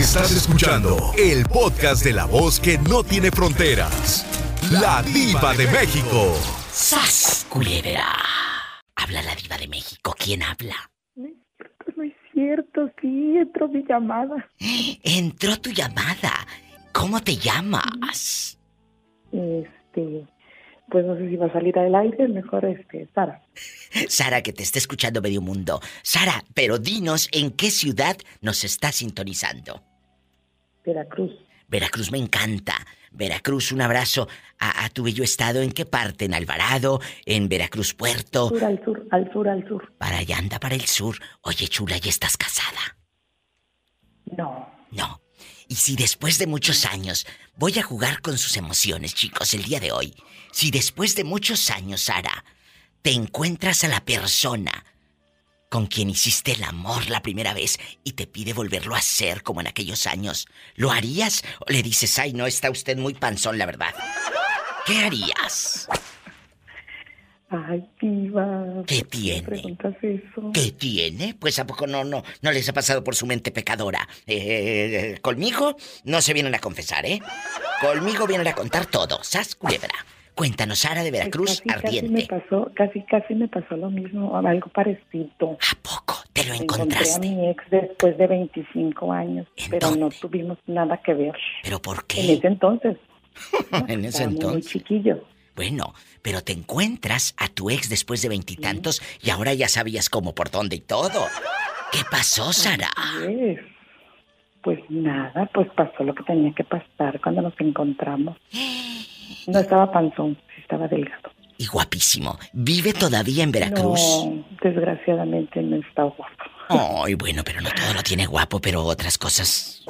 Estás escuchando el podcast de la voz que no tiene fronteras. La diva de México. ¡Sas, culebra! Habla la diva de México. ¿Quién habla? No es cierto, no es cierto. Sí, entró mi llamada. Entró tu llamada. ¿Cómo te llamas? Este, pues no sé si va a salir al aire, mejor este, Sara. Sara, que te está escuchando medio mundo. Sara, pero dinos en qué ciudad nos está sintonizando. Veracruz. Veracruz me encanta. Veracruz, un abrazo a, a tu bello estado. ¿En qué parte? ¿En Alvarado? ¿En Veracruz Puerto? Sur al sur, al sur, al sur. Para allá anda, para el sur. Oye, chula, ¿ya estás casada? No. No. Y si después de muchos años, voy a jugar con sus emociones, chicos, el día de hoy. Si después de muchos años, Sara, te encuentras a la persona con quien hiciste el amor la primera vez y te pide volverlo a hacer como en aquellos años, ¿lo harías o le dices, ay, no, está usted muy panzón, la verdad? ¿Qué harías? Ay, diva. ¿Qué ¿por tiene? preguntas eso? ¿Qué tiene? Pues a poco no, no, no les ha pasado por su mente pecadora. Eh, conmigo no se vienen a confesar, ¿eh? Conmigo vienen a contar todo. Sas culebra. Cuéntanos, Sara de Veracruz, Pues casi, ardiente. Casi me pasó, casi, casi me pasó lo mismo, algo parecido. ¿A poco te lo Encontré a encontraste? mi ex después de 25 años, ¿En pero no dónde? tuvimos nada que ver. ¿Pero por En qué? ese entonces. En ese Estaba Muy entonces. chiquillo. Bueno, pero te encuentras a tu ex después de veintitantos y, ahora ya sabías cómo, por dónde y todo. ¿Qué pasó, Sara? Pues, pues nada, pues pasó lo que tenía que pasar cuando nos encontramos. No estaba panzón, estaba delgado. Y guapísimo. ¿Vive todavía en Veracruz? No, desgraciadamente no está guapo. Ay, bueno, pero no todo lo tiene guapo, pero otras cosas.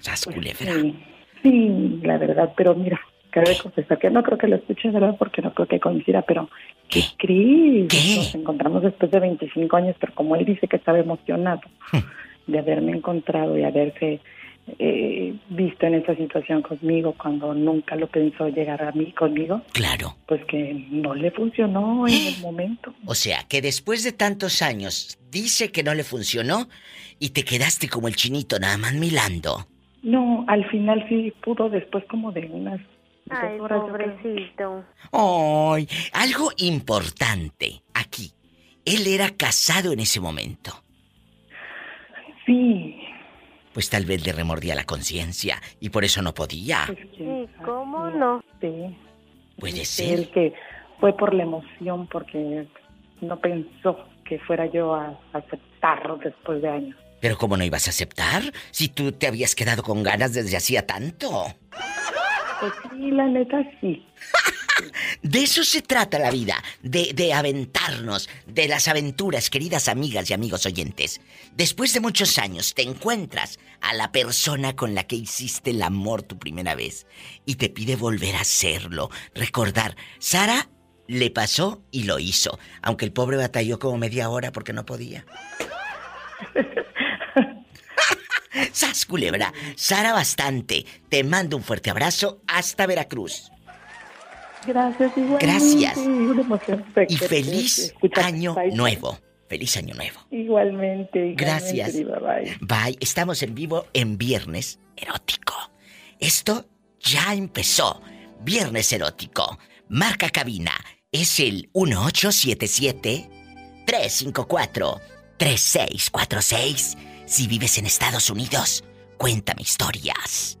Sas culebra. Sí, sí, la verdad, pero mira, cabe confesar que no creo que lo escuche, ¿verdad? Porque no creo que coincida, pero ¿Qué? Cris, ¿Qué? nos encontramos después de 25 años, pero como él dice que estaba emocionado de haberme encontrado y haberse eh, visto en esa situación conmigo cuando nunca lo pensó llegar a mí conmigo, Claro. pues que no le funcionó en el momento. O sea, que después de tantos años dice que no le funcionó y te quedaste como el chinito nada más milando. No, al final sí pudo después como de unas Ay, pobrecito. Ay, algo importante aquí. Él era casado en ese momento. Sí, Pues tal vez le remordía la conciencia y por eso no podía. Sí, ¿cómo no? Sí. Puede ser. que fue por la emoción, porque no pensó que fuera yo a aceptarlo después de años. Pero ¿cómo no ibas a aceptar si tú te habías quedado con ganas desde hacía tanto? Pues sí, la neta sí. De eso se trata la vida, de, aventarnos, de las aventuras, queridas amigas y amigos oyentes. Después de muchos años te encuentras a la persona con la que hiciste el amor tu primera vez y te pide volver a hacerlo, recordar. Sara le pasó y lo hizo, aunque el pobre batalló como media hora porque no podía. ¡Sas, culebra! Sara bastante, te mando un fuerte abrazo hasta Veracruz. Gracias, igualmente. Gracias. Y feliz año Bye. nuevo. Feliz año nuevo. Igualmente, igualmente. Gracias. Diva, bye. Bye. Estamos en vivo en Viernes Erótico. Esto ya empezó. Viernes Erótico. Marca cabina. Es el 1877-354-3646. Si vives en Estados Unidos, cuéntame historias.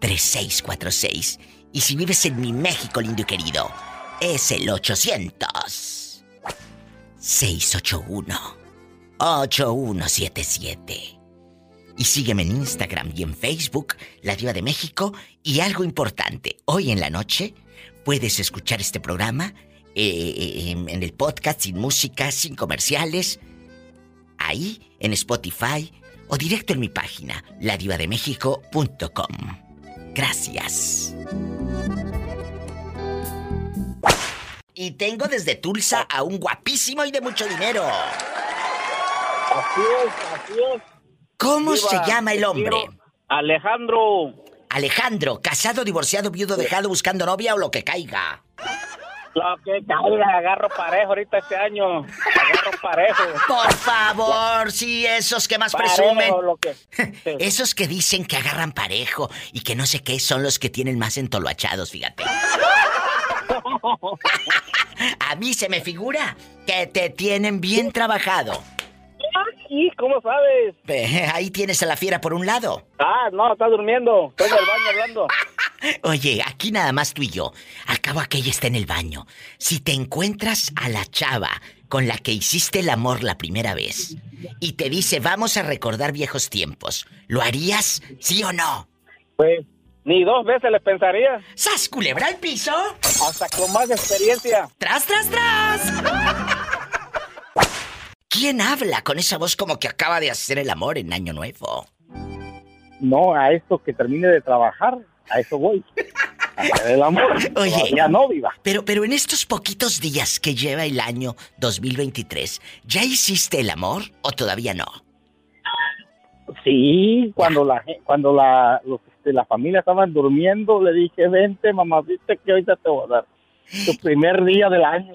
1877-354-3646. Y si vives en mi México lindo y querido, es el 800 681 8177. Y sígueme en Instagram y en Facebook, La Diva de México. Y algo importante, hoy en la noche puedes escuchar este programa eh, en, el podcast, sin música, sin comerciales, ahí en Spotify o directo en mi página, ladivademéxico.com. Gracias. Y tengo desde Tulsa a un guapísimo y de mucho dinero. Así es, así es. ¿Cómo se llama el hombre? Alejandro. Alejandro, casado, divorciado, viudo, dejado, buscando novia o lo que caiga. Lo que caiga, agarro parejo ahorita este año. agarro parejo. Por favor, sí, esos que más Parejo, presumen. lo que- sí. Esos que dicen que agarran parejo y que no sé qué son los que tienen más entoloachados, fíjate. A mí se me figura que te tienen bien trabajado. ¿Cómo sabes? Ahí tienes a la fiera por un lado. Ah, no, está durmiendo. Estoy en el baño hablando. Oye, aquí nada más tú y yo. Al cabo aquella está en el baño. Si te encuentras a la chava con la que hiciste el amor la primera vez y te dice vamos a recordar viejos tiempos, ¿lo harías? ¿Sí o no? Pues, ni dos veces le pensaría. ¡Sas, culebra al piso! Hasta con más experiencia. ¡Tras, tras, tras! ¿Quién habla con esa voz como que acaba de hacer el amor en Año Nuevo? No, a esto que termine de trabajar, a eso voy. A hacer el amor. Oye. Todavía no, viva. Pero, pero en estos poquitos días que lleva el año 2023, ¿ya hiciste el amor o todavía no? Sí, cuando la cuando la, los, este, la familia estaban durmiendo, le dije, vente, mamá, viste que ahorita te voy a dar tu primer día del año.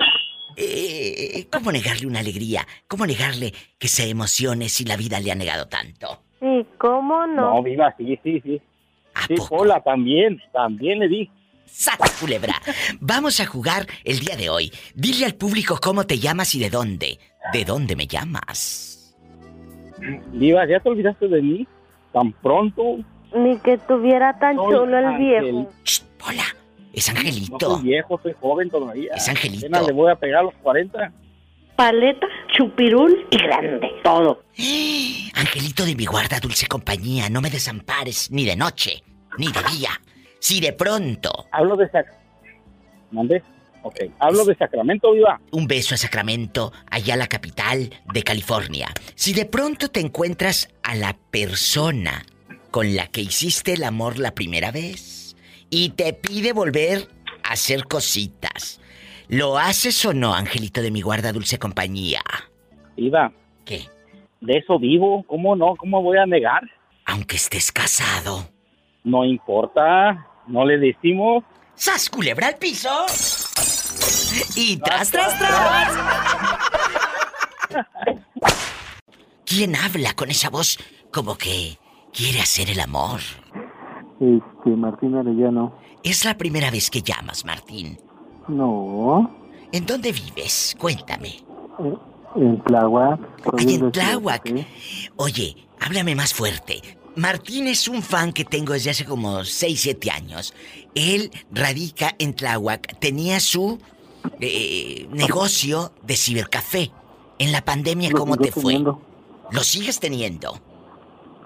Eh, ¿Cómo negarle una alegría? ¿Cómo negarle que se emocione si la vida le ha negado tanto? Sí, ¿cómo No, no? viva, sí, sí, sí. ¿A Sí, poco? Pola, también, también le dije. ¡Sas, culebra! Vamos a jugar el día de hoy. Dile al público cómo te llamas y de dónde. ¿De dónde me llamas? Viva, ¿ya te olvidaste de mí? Tan pronto. Ni que tuviera tan Soy chulo el Ángel. viejo. Shh, hola. Es No Angelito. soy viejo, soy joven todavía. Es Angelito. Apenas le voy a pegar a los 40. Paleta, chupirul y grande. Todo. Angelito de mi guarda, dulce compañía, no me desampares ni de noche, ni de día. Si de pronto Hablo de Sac... ¿Mandé? Ok. Hablo de Sacramento, viva. un beso a Sacramento, allá la capital de California. Si de pronto te encuentras a la persona con la que hiciste el amor la primera vez y te pide volver a hacer cositas, ¿lo haces o no, Angelito de mi guarda, dulce compañía? Viva, ¿Qué? de eso vivo. ¿Cómo no? ¿Cómo voy a negar? Aunque estés casado. No importa. No le decimos. ¡Sas, culebra al piso! Y tras, tras, tras. ¿Quién habla con esa voz como que quiere hacer el amor? Este, Martín Arellano. Es la primera vez que llamas, Martín. No. ¿En dónde vives? Cuéntame. eh, En Tláhuac. Ay, en Tláhuac. Oye, háblame más fuerte. Martín es un fan que tengo desde hace como 6, 7 años. Él radica en Tláhuac. Tenía su eh, negocio de cibercafé. En la pandemia, ¿cómo te fue? teniendo. ¿Lo sigues teniendo?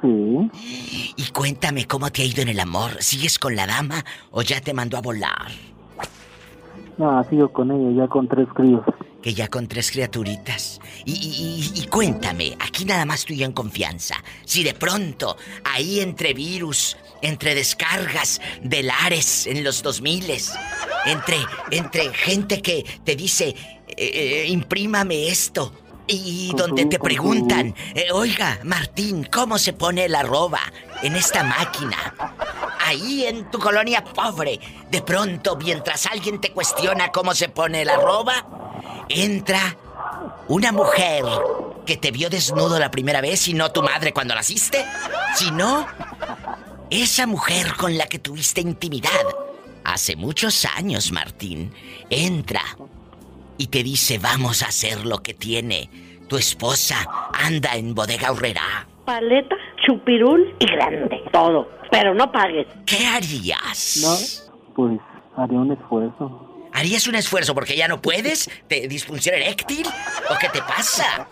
Sí. Y cuéntame cómo te ha ido en el amor. ¿Sigues con la dama o ya te mandó a volar? No, sigo con ella ya con tres críos. Que ya con tres criaturitas. Y, y- y- y cuéntame, aquí nada más tú y yo en confianza. Si de pronto, ahí entre virus, entre descargas de lares en los 2000 entre, entre gente que te dice, eh, eh, imprímame esto. Y donde te preguntan, eh, oiga, Martín, ¿cómo se pone la arroba en esta máquina? Ahí en tu colonia pobre, de pronto, mientras alguien te cuestiona cómo se pone la arroba, entra una mujer que te vio desnudo la primera vez y no tu madre cuando naciste, sino esa mujer con la que tuviste intimidad hace muchos años, Martín, entra y te dice, vamos a hacer lo que tiene. Tu esposa anda en bodega horrera. Paleta, chupirul y grande. Todo. Pero no pagues. ¿Qué harías? No. Pues haré un esfuerzo. ¿Harías un esfuerzo porque ya no puedes? ¿Te disfunción eréctil? ¿O qué te pasa?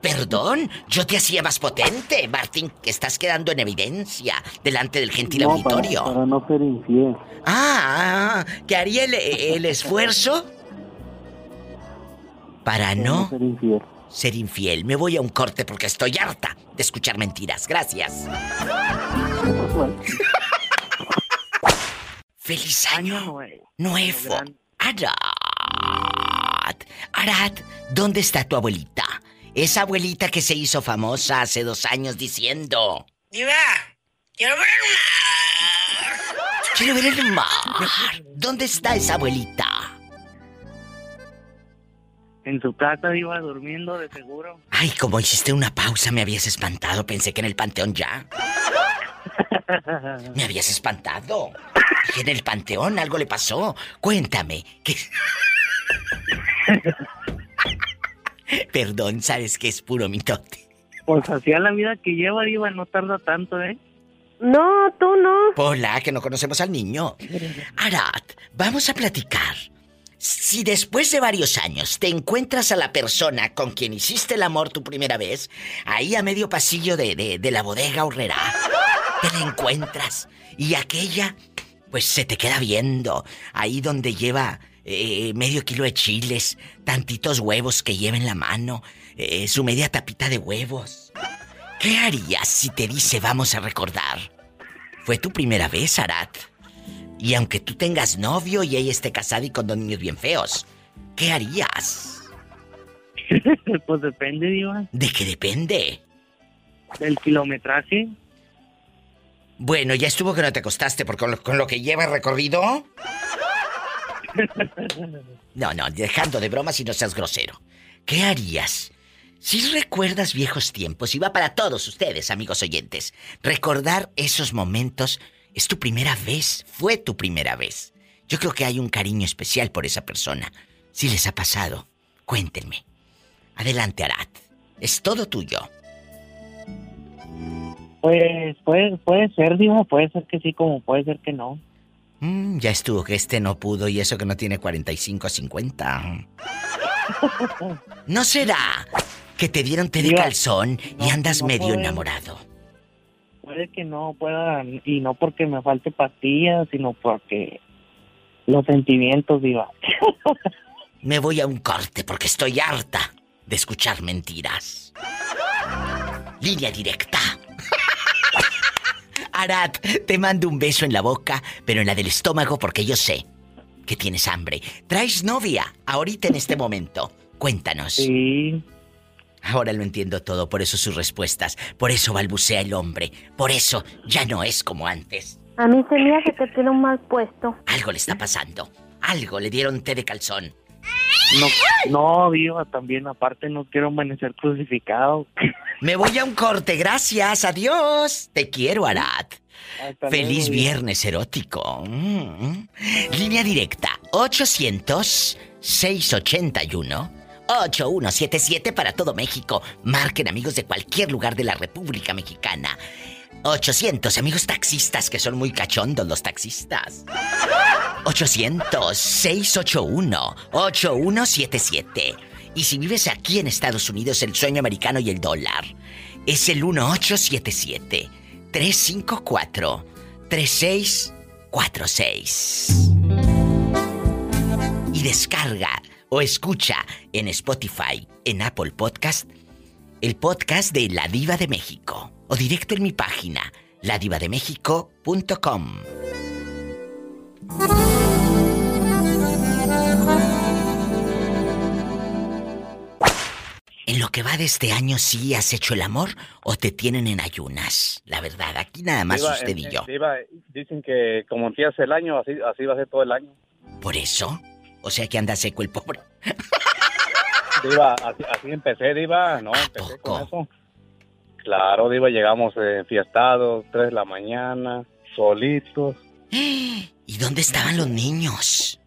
Perdón, yo te hacía más potente, Martín, que estás quedando en evidencia delante del gentil no, para, auditorio. para no ser infiel. Ah, ¿que haría el, el esfuerzo? Para no ser infiel. ser infiel. Me voy a un corte porque estoy harta de escuchar mentiras. Gracias. ¡Feliz año nuevo! Arad. Arad, ¿dónde está tu abuelita? Esa abuelita que se hizo famosa hace dos años diciendo... ¡Diva! ¡Quiero ver el mar! ¡Quiero ver el mar! ¿Dónde está esa abuelita? En su casa iba durmiendo de seguro. Ay, como hiciste una pausa, me habías espantado. Pensé que en el panteón ya. Me habías espantado. Dije, en el panteón algo le pasó. Cuéntame. ¿qué... Perdón, sabes que es puro mitote. Pues hacía la vida que lleva, Diva, no tarda tanto, ¿eh? No, tú no. Hola, que no conocemos al niño. Arat, vamos a platicar. Si después de varios años te encuentras a la persona con quien hiciste el amor tu primera vez, ahí a medio pasillo de, de, la bodega horrera, te la encuentras y aquella, pues se te queda viendo, ahí donde lleva eh, medio kilo de chiles, tantitos huevos que lleva en la mano, eh, su media tapita de huevos. ¿Qué harías si te dice vamos a recordar? Fue tu primera vez, Arat. Y aunque tú tengas novio y ella esté casada y con dos niños bien feos, ¿qué harías? pues depende, Diva. ¿De qué depende? Del kilometraje. Bueno, ya estuvo que no te acostaste porque con lo, con lo que lleva recorrido. No, no, dejando de bromas y no seas grosero. ¿Qué harías? Si recuerdas viejos tiempos, y va para todos ustedes, amigos oyentes, recordar esos momentos es tu primera vez, fue tu primera vez. Yo creo que hay un cariño especial por esa persona. Si les ha pasado, cuéntenme. Adelante, Arat. Es todo tuyo. Pues puede, puede ser, Diva, puede ser que sí, como puede ser que no. Mm, ya estuvo que este no pudo y eso que no tiene 45 a 50. ¿No será que te dieron té de calzón y no, andas no medio puede. enamorado? Puede que no pueda, y no porque me falte pastillas, sino porque los sentimientos, Diva. Me voy a un corte porque estoy harta de escuchar mentiras. Línea directa. Arat, te mando un beso en la boca, pero en la del estómago porque yo sé que tienes hambre. ¿Traes novia ahorita en este momento? Cuéntanos. Sí, Ahora lo entiendo todo, por eso sus respuestas, por eso balbucea el hombre, por eso ya no es como antes. A mí se me hace que tiene un mal puesto. Algo le está pasando. Algo le dieron té de calzón. no, no, Diva, también aparte no quiero amanecer crucificado. Me voy a un corte, gracias, adiós. Te quiero, Arat. Hasta Feliz luego, viernes erótico. Mm. Línea directa 800-681-8177 para todo México. Marquen amigos de cualquier lugar de la República Mexicana. 800 amigos taxistas que son muy cachondos los taxistas. 800-681-8177. Y si vives aquí en Estados Unidos, el sueño americano y el dólar es el 1877 354 3646. Y descarga o escucha en Spotify, en Apple Podcast, el podcast de La Diva de México. O directo en mi página, ladivademéxico.com. En lo que va de este año, ¿sí has hecho el amor o te tienen en ayunas? La verdad, aquí nada más Diva, usted y yo. Diva, dicen que como empieza el año, así, así va a ser todo el año. ¿Por eso? O sea que anda seco el pobre. Diva, así, así empecé, Diva. No, empecé poco? con eso. Claro, Diva, llegamos eh, enfiestados, 3 de la mañana, solitos. ¿Y dónde estaban los niños?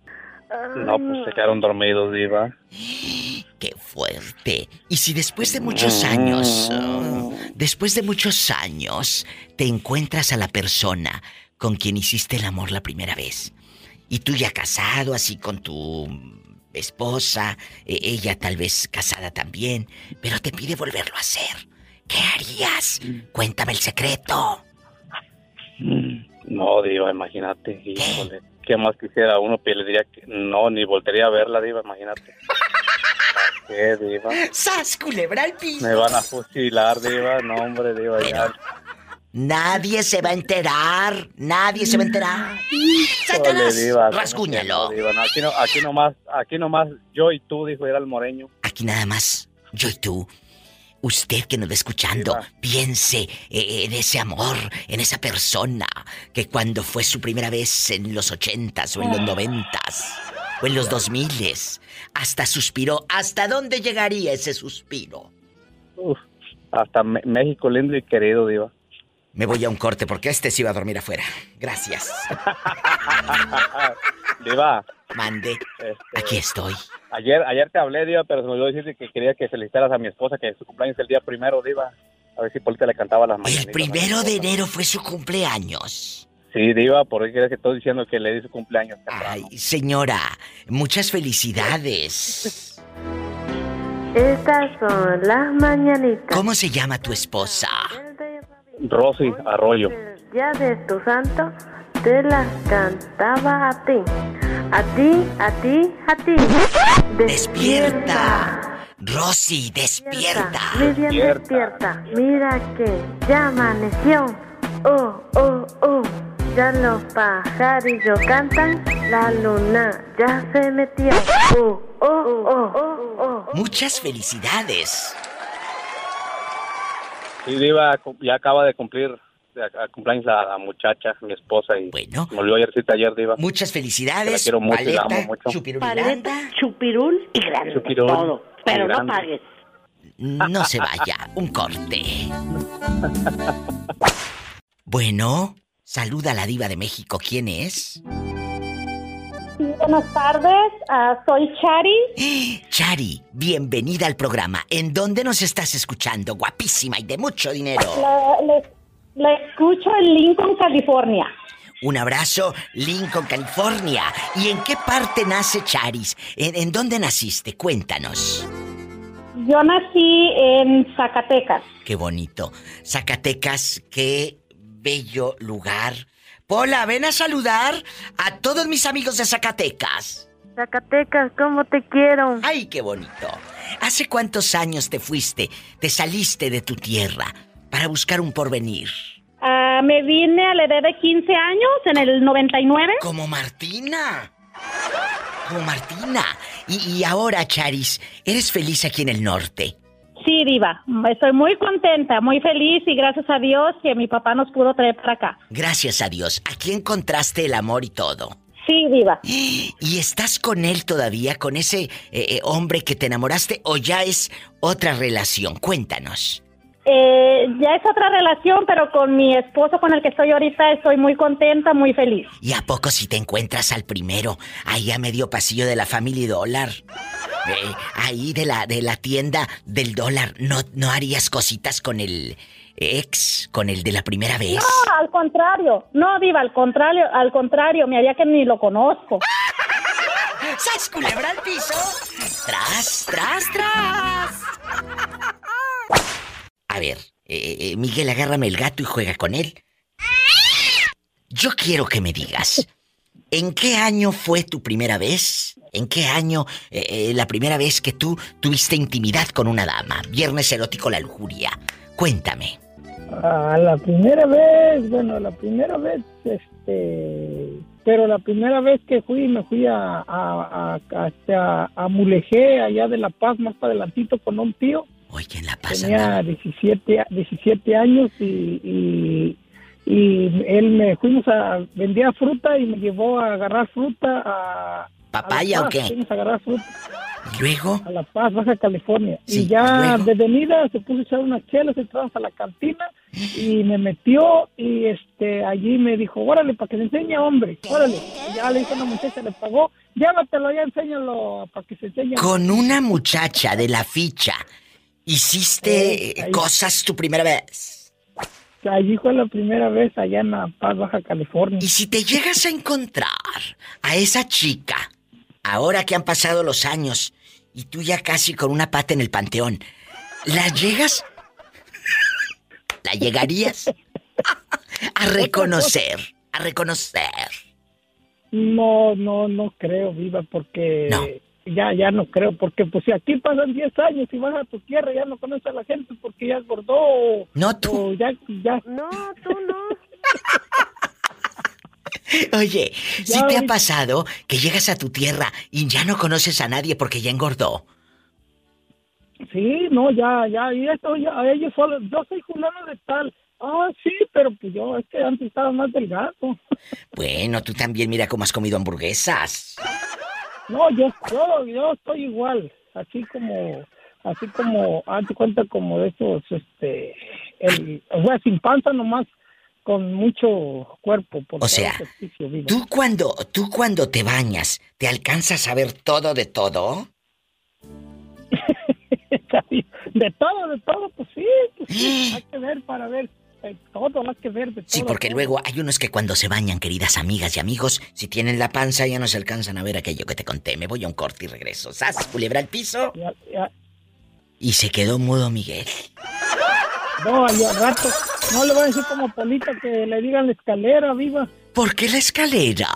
No, pues se quedaron dormidos, Diva. ¡Qué fuerte! Y si después de muchos años, oh, después de muchos años, te encuentras a la persona con quien hiciste el amor la primera vez, y tú ya casado, así con tu esposa, e- ella tal vez casada también, pero te pide volverlo a hacer, ¿qué harías? Cuéntame el secreto. No, Diva, imagínate. Híjole, ¿qué más quisiera uno? Pues le diría que no, ni volvería a verla, Diva, imagínate. ¿Para ¿Qué, Diva? ¡Sas, culebra al piso! Me van a fusilar, Diva. No, hombre, Diva, ya. Nadie se va a enterar, nadie se va a enterar. ¡Satanás! Diva, ¿cómo que ¡Rasguñalo! no, Diva? No, aquí, no, aquí nomás, aquí nomás yo y tú, dijo, era el moreño. Aquí nada más, yo y tú. Usted que nos va escuchando, Diva. piense eh, en ese amor, en esa persona que cuando fue su primera vez en los ochentas o en los noventas, o en los 2000 hasta suspiró. ¿Hasta dónde llegaría ese suspiro? Uf, hasta México lindo y querido, Diva. Me voy a un corte porque este se iba a dormir afuera. Gracias. Diva, Mande. este, Aquí estoy. ayer, ayer te hablé, Diva, pero se me olvidó decirte que quería que felicitaras a mi esposa, que su cumpleaños es el día primero, Diva. A ver si Polita le cantaba las mañanitas. El primero de enero fue su cumpleaños. Sí, Diva, por qué crees que estoy diciendo que le di su cumpleaños temprano? Ay, señora, muchas felicidades. Estas son las mañanitas. ¿Cómo se llama tu esposa? Rosy Arroyo. El día de tu santo te las cantaba a ti. A ti, a ti, a ti. Despierta. Rosy, despierta. Miriam, Despierta. despierta. Mira que ya amaneció. Oh, oh, oh. Ya los pajarillos cantan. La luna ya se metió. Oh, oh, oh, oh, oh. Muchas felicidades. Sí, Diva, ya acaba de cumplir a, a cumpleaños la, la muchacha, mi esposa, y Bueno. me olvidó ayer, cita ayer, Diva. Muchas felicidades. La quiero mucho y la amo Paleta, mucho. chupirulilanda. Paleta, chupirul y grande. Chupirul Todo. Pero no pagues. No se vaya, un corte. Bueno, saluda a la diva de México. ¿Quién es? Buenas tardes, ah, soy Chari. Chari, bienvenida al programa. ¿En dónde nos estás escuchando? Guapísima y de mucho dinero. La, escucho en Lincoln, California. Un abrazo, Lincoln, California. ¿Y en qué parte nace Charis? ¿En, en dónde naciste? Cuéntanos. Yo nací en Zacatecas. Qué bonito. Zacatecas, qué bello lugar. Pola, ven a saludar a todos mis amigos de Zacatecas. Zacatecas, ¿cómo te quiero? ¡Ay, qué bonito! ¿Hace cuántos años te fuiste, te saliste de tu tierra para buscar un porvenir? Ah, me vine a la edad de 15 años, en el 99. Como Martina. Como Martina. Y, y ahora, Charis, ¿eres feliz aquí en el norte? Sí, Diva. Estoy muy contenta, muy feliz y gracias a Dios que mi papá nos pudo traer para acá. Gracias a Dios. Aquí encontraste el amor y todo. Sí, Diva. ¿Y estás con él todavía, con ese eh, eh, hombre que te enamoraste o ya es otra relación? Cuéntanos. Eh, ya es otra relación, pero con mi esposo con el que estoy ahorita estoy muy contenta, muy feliz. ¿Y a poco si te encuentras al primero, ahí a medio pasillo de la Family Dollar? Eh, ahí de la, de la tienda del dólar, ¿no, ¿no harías cositas con el ex, con el de la primera vez? No, al contrario. No, Diva, al contrario, al contrario, me haría que ni lo conozco. ¡Sas culebra al piso! ¡Tras, tras, tras! A ver, eh, eh, Miguel, agárrame el gato y juega con él. Yo quiero que me digas, ¿en qué año fue tu primera vez? ¿En qué año eh, eh, la primera vez que tú tuviste intimidad con una dama? Viernes erótico, la lujuria. Cuéntame. A la primera vez, bueno, la primera vez, este, pero la primera vez que fui, me fui a, a, a, a, este, allá de La Paz, más adelantito, con un tío. Oye, en La Paz Tenía andaba. 17, a- 17 años y, y, y él me fuimos a, vendía fruta y me llevó a agarrar fruta a... a La ¿Papaya o Paz. qué? Fuimos a agarrar fruta ¿Y luego? a La Paz, Baja California. Sí, y ya luego. de venida se puso a echar unas chelas, entramos a la cantina y me metió y este allí me dijo, órale, para que se enseñe, hombre, órale. Y ya le dijo a una muchacha, le pagó, llévatelo, ya enséñalo para que se enseñe. Con una muchacha de la ficha, ¿hiciste Eh, cosas tu primera vez? Allí fue la primera vez allá en La Paz, Baja California. Y si te llegas a encontrar a esa chica, ahora que han pasado los años y tú ya casi con una pata en el panteón, ¿la llegas? ¿La llegarías? A reconocer, a reconocer. No, no, no creo, viva, porque No. Ya, ya no creo, porque pues si aquí pasan 10 años y vas a tu tierra ya no conoces a la gente porque ya engordó No tú. o ya, ya No, tú no. Oye, ¿sí Ya te ha pasado que llegas a tu tierra y ya no conoces a nadie porque ya engordó? Sí, no, ya, ya, y esto, ya, ellos solo, yo soy fulano de tal. Ah, sí, pero pues yo, es que antes estaba más delgado. Bueno, tú también mira cómo has comido hamburguesas. No, yo, yo, yo estoy igual, así como, así como, hazte cuenta como de esos, este, el, o sea, sin panza nomás, con mucho cuerpo. Por O sea, ejercicio. ¿Tú cuando, tú cuando te bañas, te alcanzas a ver todo de todo? De todo, de todo, pues sí, pues sí, hay que ver para ver, eh, todo hay que ver de todo. Sí, porque luego hay unos que cuando se bañan, queridas amigas y amigos, si tienen la panza ya no se alcanzan a ver aquello que te conté. Me voy a un corte y regreso. ¡Sas! Culebra al piso. Ya, ya. Y se quedó mudo Miguel. No, al rato, no le voy a decir como Polita que le digan la escalera, viva, ¿Por qué la escalera?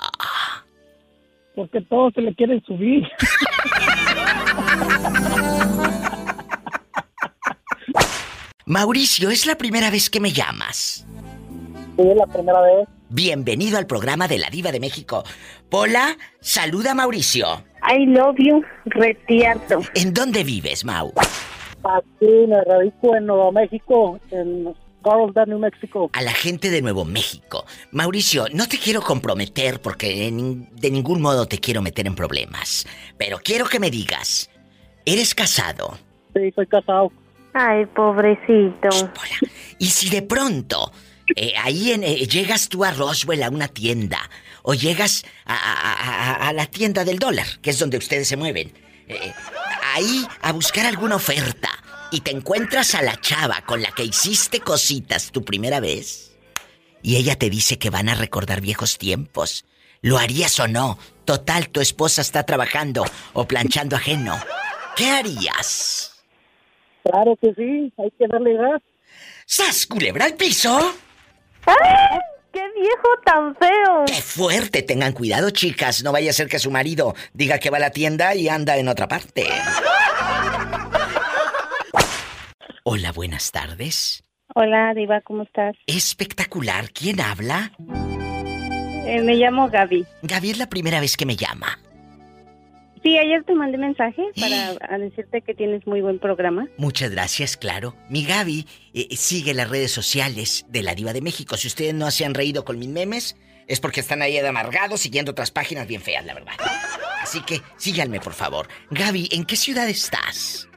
porque todos se le quieren subir. Mauricio, es la primera vez que me llamas. Sí, la primera vez. Bienvenido al programa de la Diva de México. Pola, saluda a Mauricio. I love you, retierto. ¿En dónde vives, Mau? Aquí me radico en Nuevo México, en Carlsbad, New México. A la gente de Nuevo México. Mauricio, no te quiero comprometer porque de ningún modo te quiero meter en problemas. Pero quiero que me digas, ¿eres casado? Sí, soy casado. Ay, pobrecito. Pola. Y si de pronto eh, ahí eh, llegas tú a Roswell a una tienda o llegas a la tienda del dólar, que es donde ustedes se mueven, eh, ahí a buscar alguna oferta y te encuentras a la chava con la que hiciste cositas tu primera vez y ella te dice que van a recordar viejos tiempos. ¿Lo harías o no? Total, tu esposa está trabajando o planchando ajeno. ¿Qué harías? Claro que sí, hay que darle gas. ¡Sas, culebra al piso! ¡Ay! ¡Qué viejo tan feo! ¡Qué fuerte! Tengan cuidado, chicas. No vaya a ser que su marido diga que va a la tienda y anda en otra parte. Hola, buenas tardes. Hola, Diva, ¿cómo estás? Espectacular. ¿Quién habla? Eh, me llamo Gaby. Gaby es la primera vez que me llama. Sí, ayer te mandé mensaje para decirte que tienes muy buen programa. Muchas gracias, claro. Mi Gaby eh, sigue las redes sociales de la Diva de México. Si ustedes no se han reído con mis memes, es porque están ahí de amargados siguiendo otras páginas bien feas, la verdad. Así que síganme, por favor. Gaby, ¿en qué ciudad estás?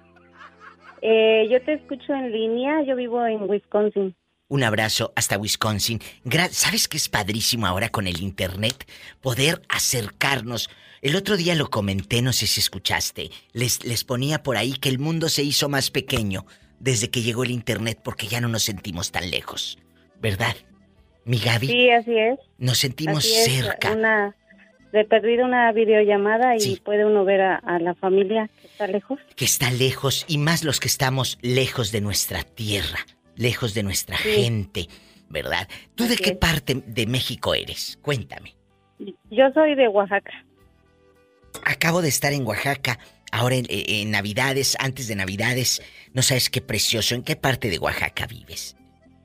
Eh, yo te escucho en línea, yo vivo en Wisconsin. Un abrazo hasta Wisconsin. Gra- ¿Sabes qué es padrísimo ahora con el Internet? Poder acercarnos. El otro día lo comenté, no sé si escuchaste. Les, les ponía por ahí que el mundo se hizo más pequeño desde que llegó el Internet porque ya no nos sentimos tan lejos. ¿Verdad? Mi Gaby, Sí, así es. nos sentimos así es, cerca. Una, de perdido una videollamada y Sí. puede uno ver a, a la familia que está lejos. Que está lejos y más los que estamos lejos de nuestra tierra, lejos de nuestra Sí. gente. ¿Verdad? ¿Tú de qué es. parte de México eres? Cuéntame. Yo soy de Oaxaca. Acabo de estar en Oaxaca, ahora en, en Navidades, antes de Navidades. No sabes qué precioso. ¿En qué parte de Oaxaca vives?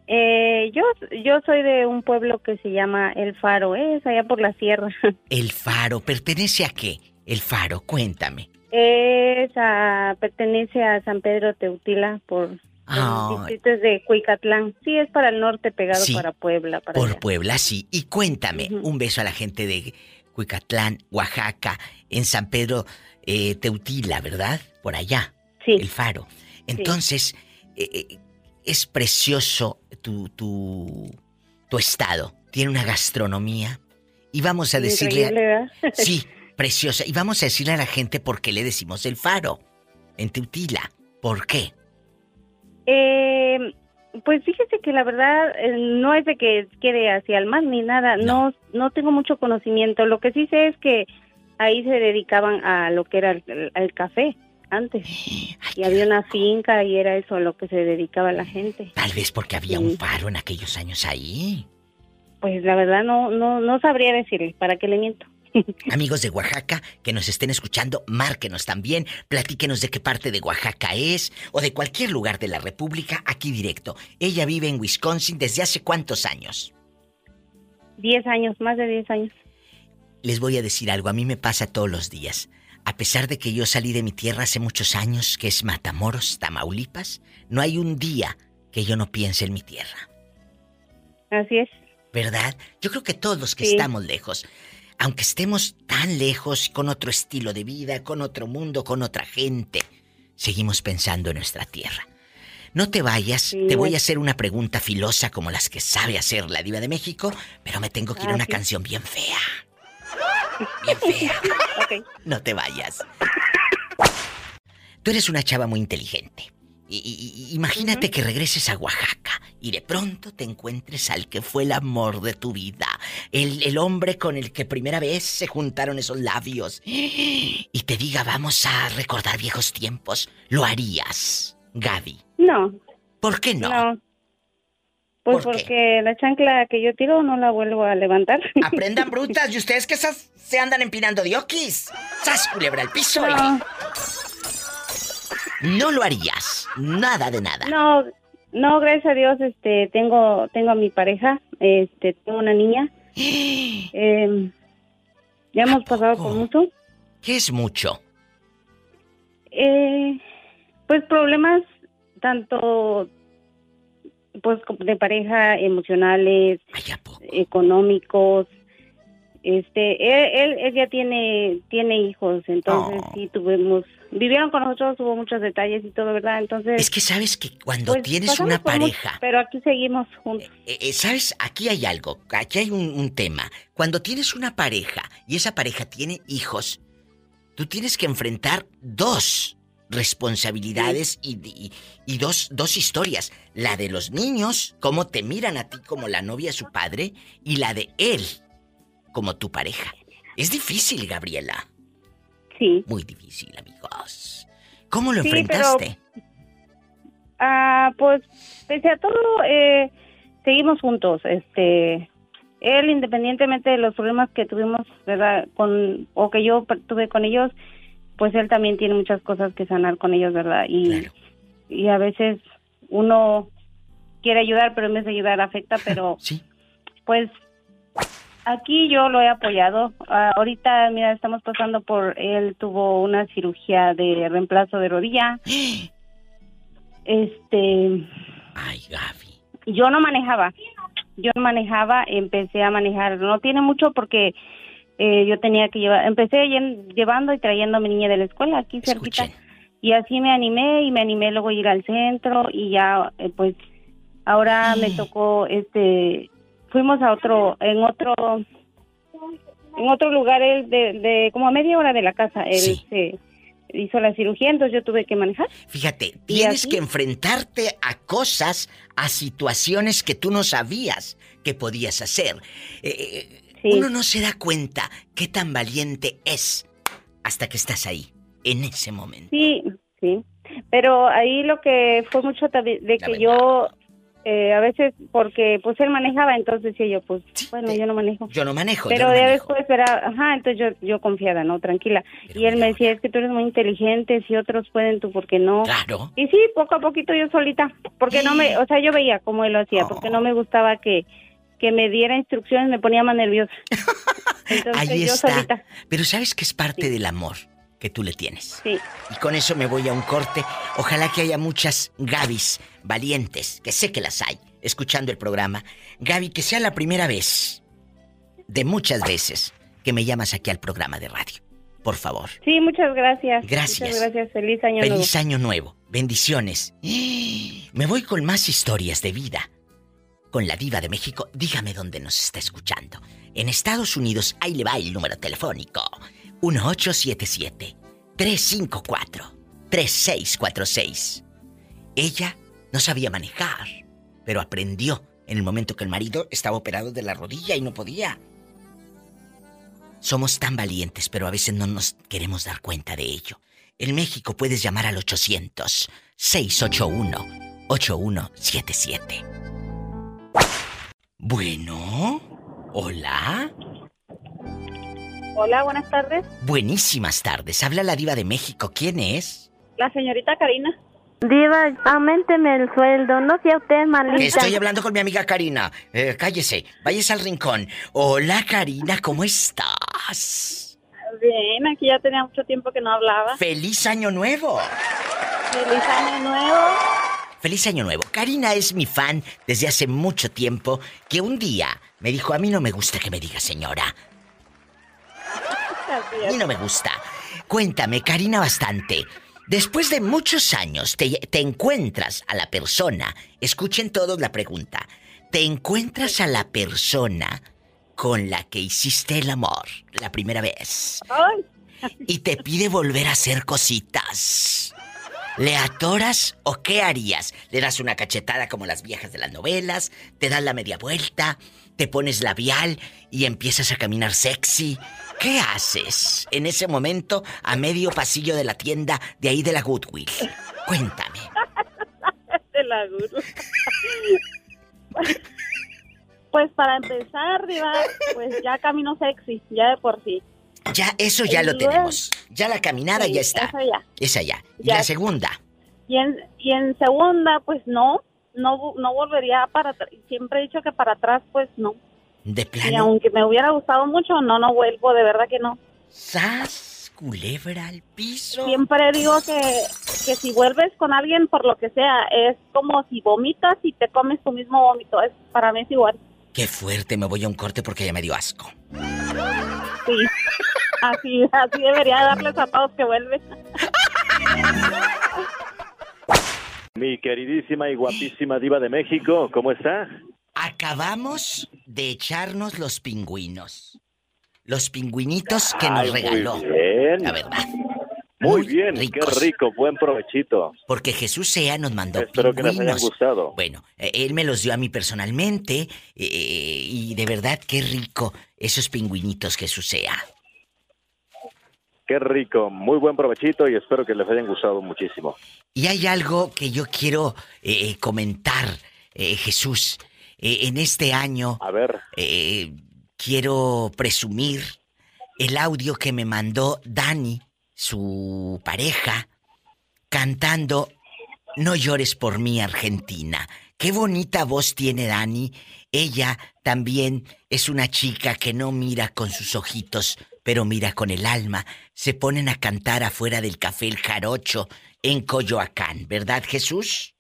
Eh, yo, yo soy de un pueblo que se llama El Faro, ¿eh? es allá por la sierra. El Faro. ¿Pertenece a qué? El Faro, cuéntame. Es a- pertenece a San Pedro Teutila por Ay. el distrito es de Cuicatlán. Sí, es para el norte, pegado Sí, para Puebla. Para Por allá. Puebla, sí. Y cuéntame, un beso a la gente de Cuicatlán, Oaxaca, en San Pedro eh, Teutila, ¿verdad? Por allá. Sí. El Faro. Entonces, eh, eh, es precioso tu, tu, tu estado. Tiene una gastronomía. Y vamos a decirle... ¿verdad? Sí, preciosa. Y vamos a decirle a la gente por qué le decimos el faro en Teutila. ¿Por qué? Eh, pues fíjese que la verdad eh, no es de que quede hacia el mar ni nada, no. no tengo mucho conocimiento. Lo que sí sé es que ahí se dedicaban a lo que era el, el café antes Ay, y había una finca y era eso a lo que se dedicaba la gente. Tal vez porque había Sí. un faro en aquellos años ahí. Pues la verdad no no no sabría decirle, ¿para qué le miento? Amigos de Oaxaca que nos estén escuchando, márquenos también, platíquenos de qué parte de Oaxaca es o de cualquier lugar de la República aquí directo. Ella vive en Wisconsin desde hace cuántos años. Diez años, más de diez años. Les voy a decir algo, a mí me pasa todos los días. A pesar de que yo salí de mi tierra hace muchos años, que es Matamoros, Tamaulipas, no hay un día que yo no piense en mi tierra. Así es. ¿Verdad? Yo creo que todos los que Sí. estamos lejos. Aunque estemos tan lejos, con otro estilo de vida, con otro mundo, con otra gente, seguimos pensando en nuestra tierra. No te vayas, te voy a hacer una pregunta filosa como las que sabe hacer la diva de México, pero me tengo que ir a una canción bien fea. Bien fea. No te vayas. Tú eres una chava muy inteligente. Y, imagínate que regreses a Oaxaca y de pronto te encuentres al que fue el amor de tu vida, el, el, hombre con el que primera vez se juntaron esos labios y te diga vamos a recordar viejos tiempos. ¿Lo harías, Gaby? No. ¿Por qué no? No. Pues porque la chancla que yo tiro no la vuelvo a levantar. Aprendan brutas y ustedes que se andan empinando diokis. ¡Sas, culebra el piso! No. No lo harías. Nada de nada. No, no, gracias a Dios, este, tengo, tengo a mi pareja, este, tengo una niña. Em, ya hemos pasado por mucho. ¿Qué es mucho? Eh, pues problemas tanto pues de pareja emocionales, económicos, este, él, él, ya tiene, tiene hijos, entonces sí tuvimos, vivieron con nosotros, hubo muchos detalles y todo, ¿verdad? Entonces... Es que sabes que cuando pues, tienes una pareja... pero aquí seguimos juntos. Eh, eh, ¿Sabes? Aquí hay algo, aquí hay un, tema. Cuando tienes una pareja y esa pareja tiene hijos, tú tienes que enfrentar dos responsabilidades y, y, dos, dos historias. La de los niños, cómo te miran a ti como la novia a su padre, y la de él, como tu pareja. Es difícil, Gabriela. Sí. Muy difícil, amigos. ¿Cómo lo enfrentaste? Ah, pues, pese a todo, eh, seguimos juntos. Este, él, independientemente de los problemas que tuvimos, ¿verdad? Con, o que yo tuve con ellos, pues él también tiene muchas cosas que sanar con ellos, ¿verdad? Y, y a veces uno quiere ayudar, pero en vez de ayudar afecta, pero sí. pues Aquí yo lo he apoyado. Ah, ahorita, mira, estamos pasando por, él tuvo una cirugía de reemplazo de rodilla. Este... Ay, Gaby. Yo no manejaba. Yo no manejaba, empecé a manejar. No tiene mucho porque eh, yo tenía que llevar, empecé llevando y trayendo a mi niña de la escuela aquí cerquita. Y así me animé y me animé luego a ir al centro y ya, eh, pues, ahora me tocó este fuimos a otro, en otro, en otro lugar, él de, de como a media hora de la casa, él se hizo la cirugía, entonces yo tuve que manejar. Fíjate, tienes que enfrentarte a cosas, a situaciones que tú no sabías que podías hacer. Eh, eh, uno no se da cuenta qué tan valiente es hasta que estás ahí, en ese momento. Sí, sí. Pero ahí lo que fue mucho de que yo eh, a veces porque pues él manejaba, entonces decía yo, pues bueno, yo no manejo. Yo no manejo. Pero de después era, ajá, entonces yo, yo confiada, ¿no? Tranquila. y él me decía, es que tú eres muy inteligente, si otros pueden, tú, ¿por qué no? Claro. Y sí, poco a poquito yo solita, porque no me, o sea, yo veía cómo él lo hacía, porque no me gustaba que, que me diera instrucciones, me ponía más nerviosa. Entonces Ahí yo está. solita. Pero sabes que es parte del amor que tú le tienes. Sí. Y con eso me voy a un corte. Ojalá que haya muchas Gabis valientes, que sé que las hay, escuchando el programa. Gaby, que sea la primera vez de muchas veces que me llamas aquí al programa de radio. Por favor. Sí, muchas gracias. Gracias. Muchas gracias. Feliz año nuevo. Feliz año nuevo. Bendiciones. Me voy con más historias de vida. Con la diva de México, dígame dónde nos está escuchando. En Estados Unidos, ahí le va el número telefónico. 1877-354-3646. Ella no sabía manejar, pero aprendió en el momento que el marido estaba operado de la rodilla y no podía. Somos tan valientes, pero a veces no nos queremos dar cuenta de ello. En México puedes llamar al 800-681-8177. Bueno, hola. Hola, buenas tardes. Buenísimas tardes. Habla la diva de México. ¿Quién es? La señorita Karina. Diva, aumenteme el sueldo, no sea usted malita. Estoy hablando con mi amiga Karina. Eh, cállese, váyase al rincón. Hola Karina, ¿cómo estás? Bien, aquí ya tenía mucho tiempo que no hablaba. ¡Feliz Año Nuevo! ¡Feliz Año Nuevo! Feliz Año Nuevo. Karina es mi fan desde hace mucho tiempo que un día me dijo, a mí no me gusta que me diga señora. A mí no me gusta. Cuéntame, Karina, bastante. Después de muchos años te, te encuentras a la persona, escuchen todos la pregunta, te encuentras a la persona con la que hiciste el amor la primera vez y te pide volver a hacer cositas. ¿Le atoras o qué harías? ¿Le das una cachetada como las viejas de las novelas? ¿Te das la media vuelta? ¿Te pones labial y empiezas a caminar sexy? ¿Qué haces en ese momento a medio pasillo de la tienda de ahí de la Goodwill? Cuéntame. De la Goodwill. Pues para empezar, Diva, pues ya camino sexy, ya de por sí. Ya, eso ya Y lo tenemos. Ya la caminada Sí, ya está. esa ya. Esa ya. Y Ya. la segunda. Y en, y en segunda, pues no, no, no volvería para atrás. Siempre he dicho que para atrás, pues no. De Y plano. aunque me hubiera gustado mucho, no, no vuelvo, de verdad que no. ¡Sas! Culebra al piso. Siempre digo que, que si vuelves con alguien por lo que sea, es como si vomitas y te comes tu mismo vómito. Es, para mí es igual. Qué fuerte, me voy a un corte porque ya me dio asco. Sí. Así, así debería darles a todos que vuelven. Mi queridísima y guapísima diva de México, ¿cómo está? Acabamos de echarnos los pingüinos. Los pingüinitos que nos Ay, regaló. Muy bien. La verdad. Muy, bien, qué rico, buen provechito. Porque Jesús Sea nos mandó Espero que les pingüinos. gustado. Bueno, eh, él me los dio a mí personalmente eh, y de verdad qué rico esos pingüinitos Jesús Sea. Qué rico, muy buen provechito y espero que les hayan gustado muchísimo. Y hay algo que yo quiero eh, comentar, eh, Jesús. Eh, en este año... A ver. eh, quiero presumir el audio que me mandó Dani, su pareja, cantando No llores por mí, Argentina. Qué bonita voz tiene Dani. Ella también es una chica que no mira con sus ojitos, pero mira con el alma. Se ponen a cantar afuera del café El Jarocho en Coyoacán, ¿verdad, Jesús?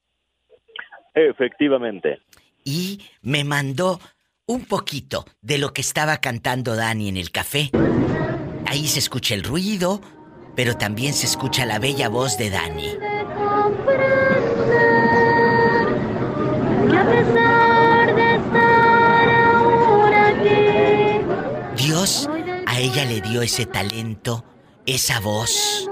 Efectivamente. Y me mandó un poquito de lo que estaba cantando Dani en el café. Ahí se escucha el ruido, pero también se escucha la bella voz de Dani. Dios a ella le dio ese talento, esa voz.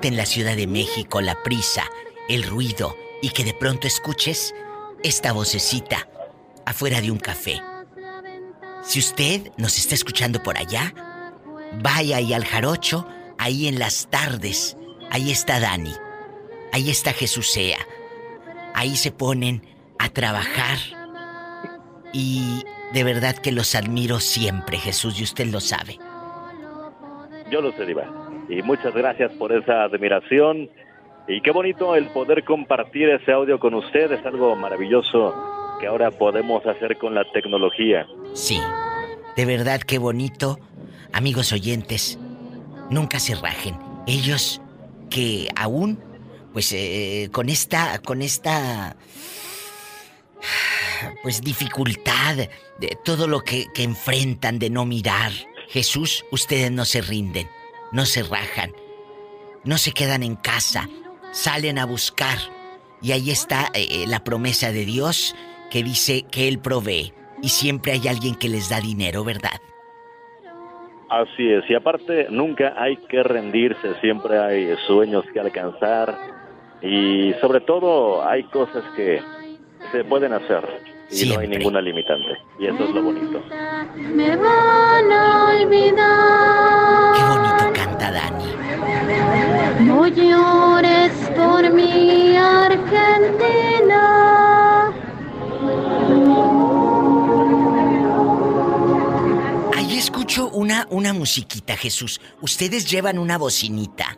En la Ciudad de México la prisa, el ruido y que de pronto escuches esta vocecita afuera de un café. Si usted nos está escuchando por allá, vaya ahí al jarocho, ahí en las tardes. Ahí está Dani, ahí está Jesús. Ahí se ponen a trabajar y de verdad que los admiro siempre, Jesús, y usted lo sabe. Yo lo sé, Diva. Y muchas gracias por esa admiración. Y qué bonito el poder compartir ese audio con usted. Es algo maravilloso que ahora podemos hacer con la tecnología. Sí, de verdad qué bonito. Amigos oyentes, nunca se rajen. Ellos que aún, pues eh, con esta, con esta, pues dificultad, de todo lo que, que enfrentan de no mirar. Jesús, ustedes no se rinden, no se rajan, no se quedan en casa, salen a buscar. Y ahí está eh, la promesa de Dios que dice que Él provee. Y siempre hay alguien que les da dinero, ¿verdad? Así es. Y aparte, nunca hay que rendirse. Siempre hay sueños que alcanzar. Y sobre todo, hay cosas que se pueden hacer. Y no hay ninguna limitante. Y eso es lo bonito. Me van a olvidar. No llores por mi Argentina. Ahí escucho una, una musiquita, Jesús. Ustedes llevan una bocinita.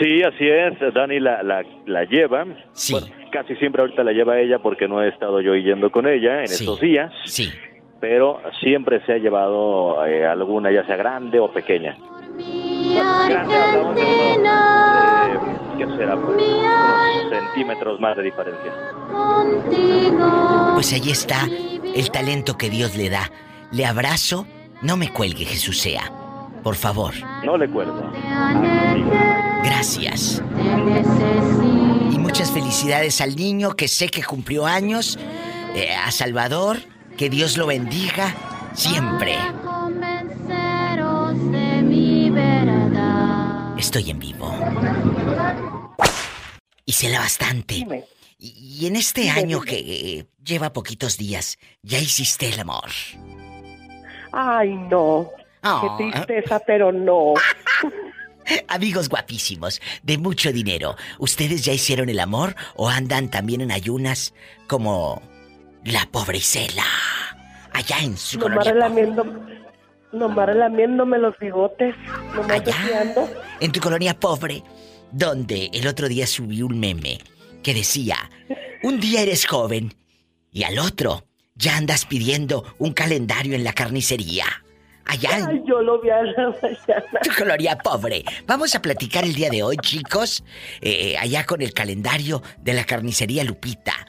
Sí, así es. Dani la, la, la lleva. Sí. Bueno, casi siempre ahorita la lleva ella porque no he estado yo yendo con ella en Sí. estos días. Sí. Pero siempre se ha llevado eh, alguna, ya sea grande o pequeña. Mi hablamos de unos, eh, ¿qué será? Pues, unos centímetros más de diferencia. Pues ahí está el talento que Dios le da. Le abrazo. No me cuelgue, Jesús sea. Por favor. No le cuelgo. Gracias. Y muchas felicidades al niño que sé que cumplió años. eh, a Salvador. Que Dios lo bendiga siempre. Estoy en vivo. Y se la bastante. Y, y en este Dime, año que eh, lleva poquitos días, ya hiciste el amor. Ay, no. Ah. Qué tristeza, pero no. Amigos guapísimos, de mucho dinero, ¿ustedes ya hicieron el amor o andan también en ayunas como la pobre Isela? Allá en su Nomás colonia. relamiendo, nomás relamiéndome los bigotes. Nomás deseando. En tu colonia pobre, donde el otro día subí un meme que decía, un día eres joven y al otro ya andas pidiendo un calendario en la carnicería. Allá Ay, yo lo vi a la mañana. tu colonia pobre. Vamos a platicar el día de hoy, chicos, eh, allá con el calendario de la carnicería Lupita.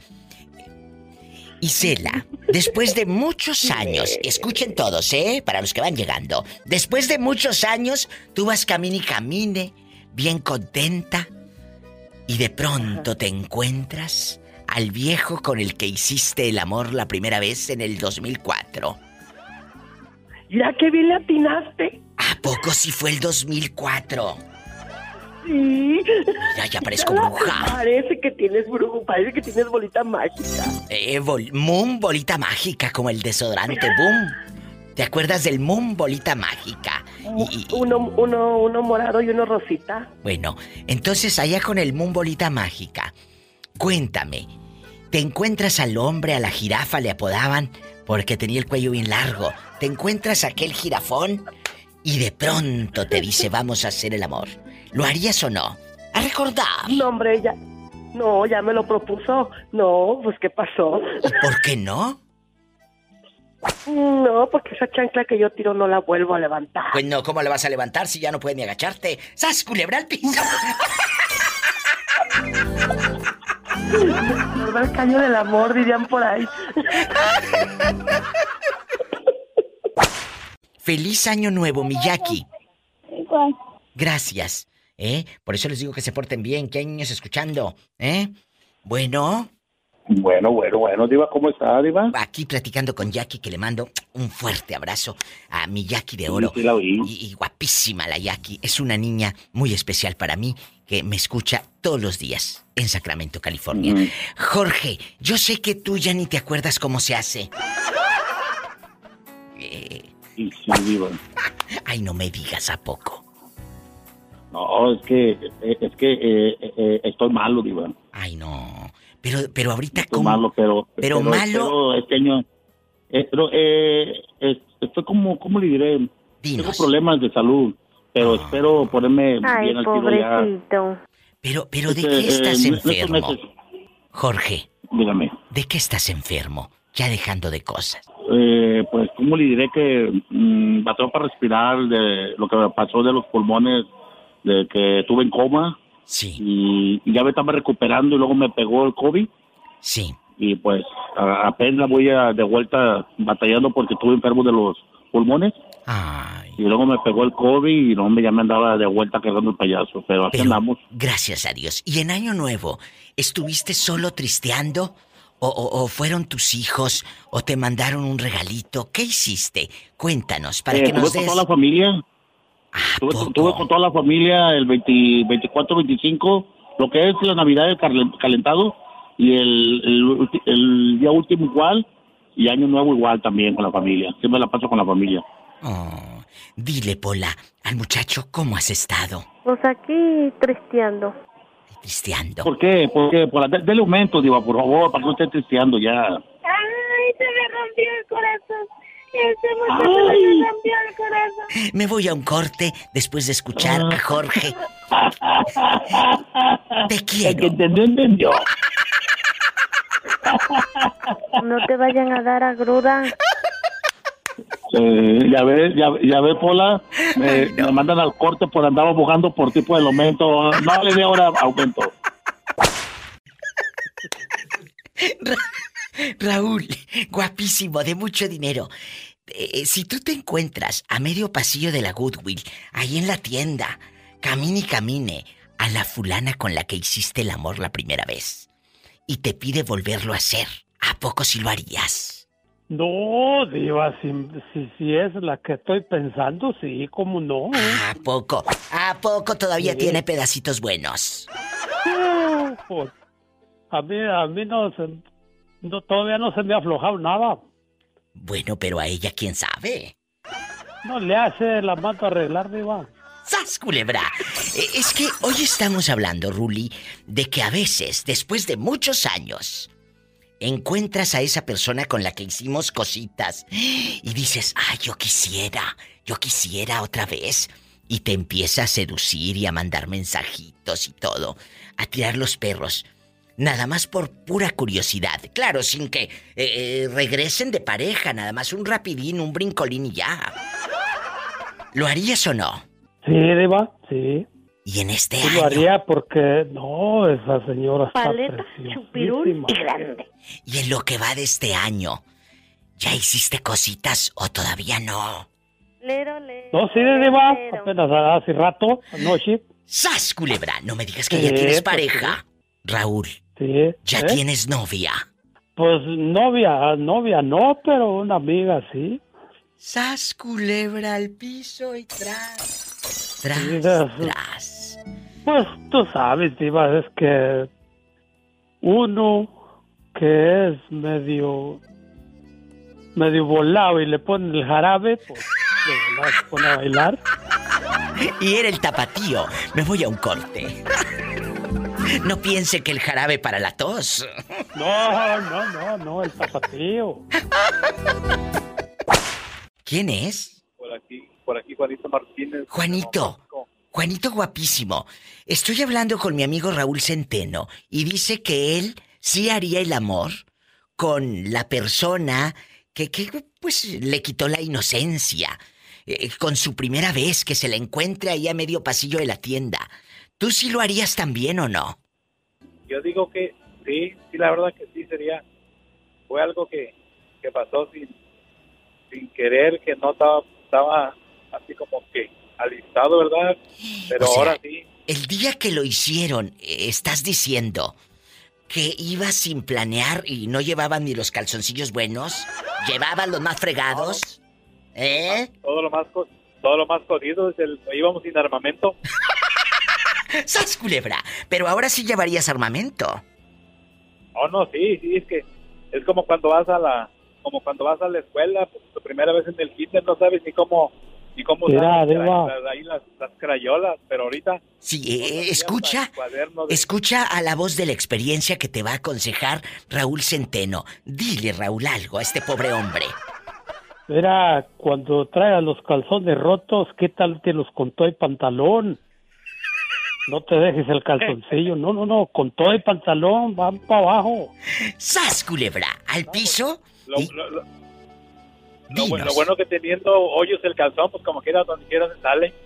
Isela, después de muchos años, escuchen todos, ¿eh? Para los que van llegando. Después de muchos años, tú vas camine y camine, bien contenta, y de pronto te encuentras al viejo con el que hiciste el amor la primera vez en el 2004. Ya que bien le atinaste. ¿A poco si fue el 2004? Sí. Mira, ya parezco bruja. Parece que tienes brujo, parece que tienes bolita mágica. Eh, bol- Moon Bolita Mágica, como el desodorante Boom. ¿Te acuerdas del Moon Bolita Mágica? Y- y- Uno, uno, uno morado y uno rosita. bueno, entonces allá con el Moon Bolita Mágica, cuéntame, ¿te encuentras al hombre, a la jirafa le apodaban porque tenía el cuello bien largo? ¿Te encuentras aquel jirafón y de pronto te dice vamos a hacer el amor? ¿Lo harías o no? A recordar. No, hombre, ya. No, ya me lo propuso. No, pues ¿qué pasó? ¿Por qué no? No, porque esa chancla que yo tiro no la vuelvo a levantar. Pues no, ¿cómo le vas a levantar si ya no puedes ni agacharte? ¡Sas, culebra al piso! El caño del amor, dirían por ahí. ¡Feliz año nuevo, Miyaki! Igual. Gracias, ¿eh? Por eso les digo que se porten bien, que hay niños escuchando, ¿eh? Bueno, Bueno, bueno, bueno, Diva, ¿cómo está, Diva? aquí platicando con Jackie, que le mando un fuerte abrazo a mi Jackie de oro. Sí, sí la oí. Y, y guapísima la Jackie. Es una niña muy especial para mí, que me escucha todos los días en Sacramento, California. Jorge, yo sé que tú ya ni te acuerdas cómo se hace. Eh, Sí, sí, Diva. Ay, no me digas a poco. No, es que, eh, es que eh, eh, estoy malo, Diva. Ay, no. Pero, pero ahorita, Estoy ¿cómo? malo, pero... Pero malo- pero este año... eh, pero, eh, eh, estoy como, ¿cómo le diré? Tengo problemas de salud, pero Ah. espero ponerme Ay, bien al tiro ya. pobrecito. Pero, pero ¿de Este, qué estás eh, enfermo? meses- Jorge, Dígame. ¿de qué estás enfermo? Ya dejando de cosas. Eh, pues, ¿cómo le diré que mm, bateo para respirar de lo que me pasó de los pulmones, de que estuve en coma? Sí. Y, y ya me estaba recuperando y luego me pegó el COVID. Sí. Y pues a- apenas voy a, de vuelta batallando porque estuve enfermo de los pulmones. Y luego me pegó el COVID y no ya me andaba de vuelta cargando el payaso. Pero aquí Pero, andamos. Gracias a Dios. ¿Y en Año Nuevo, estuviste solo tristeando? ¿O, o- o fueron tus hijos? ¿O te mandaron un regalito? ¿Qué hiciste? Cuéntanos, para Eh, que nos des... toda la familia. Estuve, estuve con toda la familia el 20 24, 25, lo que es la Navidad del cal- calentado y el, el, el día último igual y Año Nuevo igual también con la familia. Siempre la paso con la familia. Oh, dile, Pola, al muchacho, ¿cómo has estado? Pues aquí tristeando. Tristeando. ¿Por qué? ¿Por qué? Por la, de- dele aumento, Diva, por favor, para que no esté tristeando ya. Ay, se me rompió el corazón. Me voy a un corte después de escuchar a Jorge. Te quiero. El que entendió, entendió. No te vayan a dar a gruda. Eh, ya ves, ya, ya ves, Pola, me, me mandan al corte por andar buscando por tipo de aumento. No le dé ahora aumento. Raúl, guapísimo, de mucho dinero. Eh, si tú te encuentras a medio pasillo de la Goodwill, ahí en la tienda, camine y camine a la fulana con la que hiciste el amor la primera vez y te pide volverlo a hacer, ¿a poco si lo harías? No, Diva, si, si, si, es la que estoy pensando, sí, ¿cómo no? ¿A poco? ¿A poco todavía tiene pedacitos buenos? Pues, a mí, a mí no, se, no, todavía no se me ha aflojado nada. Bueno, pero a ella, ¿quién sabe? No le hace la mano arreglar, Diva. ¡Sas, culebra! E, es que hoy estamos hablando, Ruli, de que a veces, después de muchos años, encuentras a esa persona con la que hicimos cositas y dices, ay, yo quisiera, yo quisiera otra vez. Y te empieza a seducir y a mandar mensajitos y todo, a tirar los perros. Nada más por pura curiosidad. Claro, sin que eh, eh, regresen de pareja, nada más un rapidín, un brincolín y ya. ¿Lo harías o no? Sí, Diva, sí. Y en este sí, año. Lo haría porque, no, esa señora está Paleta, chupirul y grande. Y en lo que va de este año, ¿ya hiciste cositas o todavía no? Lero, lero, No, sí, Diva, apenas hace rato, anoche. ¡Sas, culebra! No me digas que Sí, ya tienes pues, pareja. Raúl, Sí. ¿ya ¿eh? tienes novia? Pues novia, novia no, pero una amiga sí. ¡Sas, culebra al piso y tras! Tras, Sí, tras. Pues tú sabes, Diva, es que uno que es medio medio volado y le ponen el jarabe, pues se pone a bailar. Y era el tapatío. Me voy a un corte. No piense que el jarabe para la tos. No, no, no, no, el tapatío. ¿Quién es? Por aquí, por aquí Juanito Martínez. Juanito. Juanito guapísimo. Estoy hablando con mi amigo Raúl Centeno y dice que él sí haría el amor con la persona que, que pues le quitó la inocencia. eh, con su primera vez que se la encuentre ahí a medio pasillo de la tienda. ¿Tú sí lo harías también o no? Yo digo que sí, sí, la verdad que sí sería. Fue algo que, que pasó sin, sin querer, que no estaba, estaba así como que alistado, ¿verdad? Pero O sea, ahora sí. El día que lo hicieron, estás diciendo que iba sin planear y no llevaban ni los calzoncillos buenos, llevaban los más fregados. ¿Eh? Todo lo más, todo lo más jodido es el, íbamos sin armamento. ¡Sas, culebra! Pero ahora sí llevarías armamento. Oh, no, sí, sí, es que es como cuando vas a la, como cuando vas a la escuela, pues, tu primera vez en el kinder no sabes ni cómo, ni cómo Mira, usar las, Diva. las- ahí las, las crayolas, pero ahorita Sí, eh, escucha, de- escucha a la voz de la experiencia que te va a aconsejar Raúl Centeno. Dile, Raúl, algo a este pobre hombre. Mira, cuando traigas los calzones rotos, ¿qué tal te los con todo el pantalón? No te dejes el calzoncillo, no, no, no, con todo el pantalón, van para abajo. ¡Sas, culebra! ¿Al piso? Lo, lo- lo- lo bu- lo bueno que teniendo hoyos el calzón, pues como quiera, donde quiera se sale.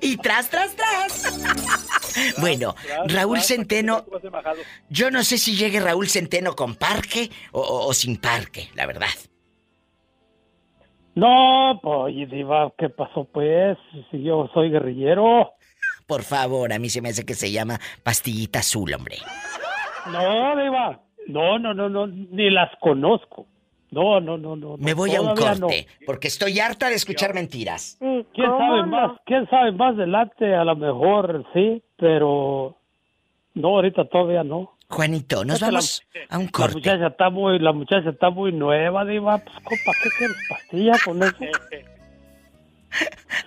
Y tras, tras, tras. Bueno, Raúl Centeno, yo no sé si llegue Raúl Centeno con parque o, o- o sin parque, la verdad. No, pues, Diva, ¿qué pasó pues? Si yo soy guerrillero. Por favor, a mí se me hace que se llama pastillita azul, hombre. No, Diva, no, no, no, no, ni las conozco. No, no, no, no. Me voy a un no. corte, porque estoy harta de escuchar mentiras. ¿Quién sabe más? ¿Quién sabe más adelante? A lo mejor sí, pero no, ahorita todavía no. Juanito, nos la- vamos a un La corte. muchacha está muy, la muchacha está muy nueva, diva. Pues, compa, ¿qué quieres? ¿Pastilla con eso?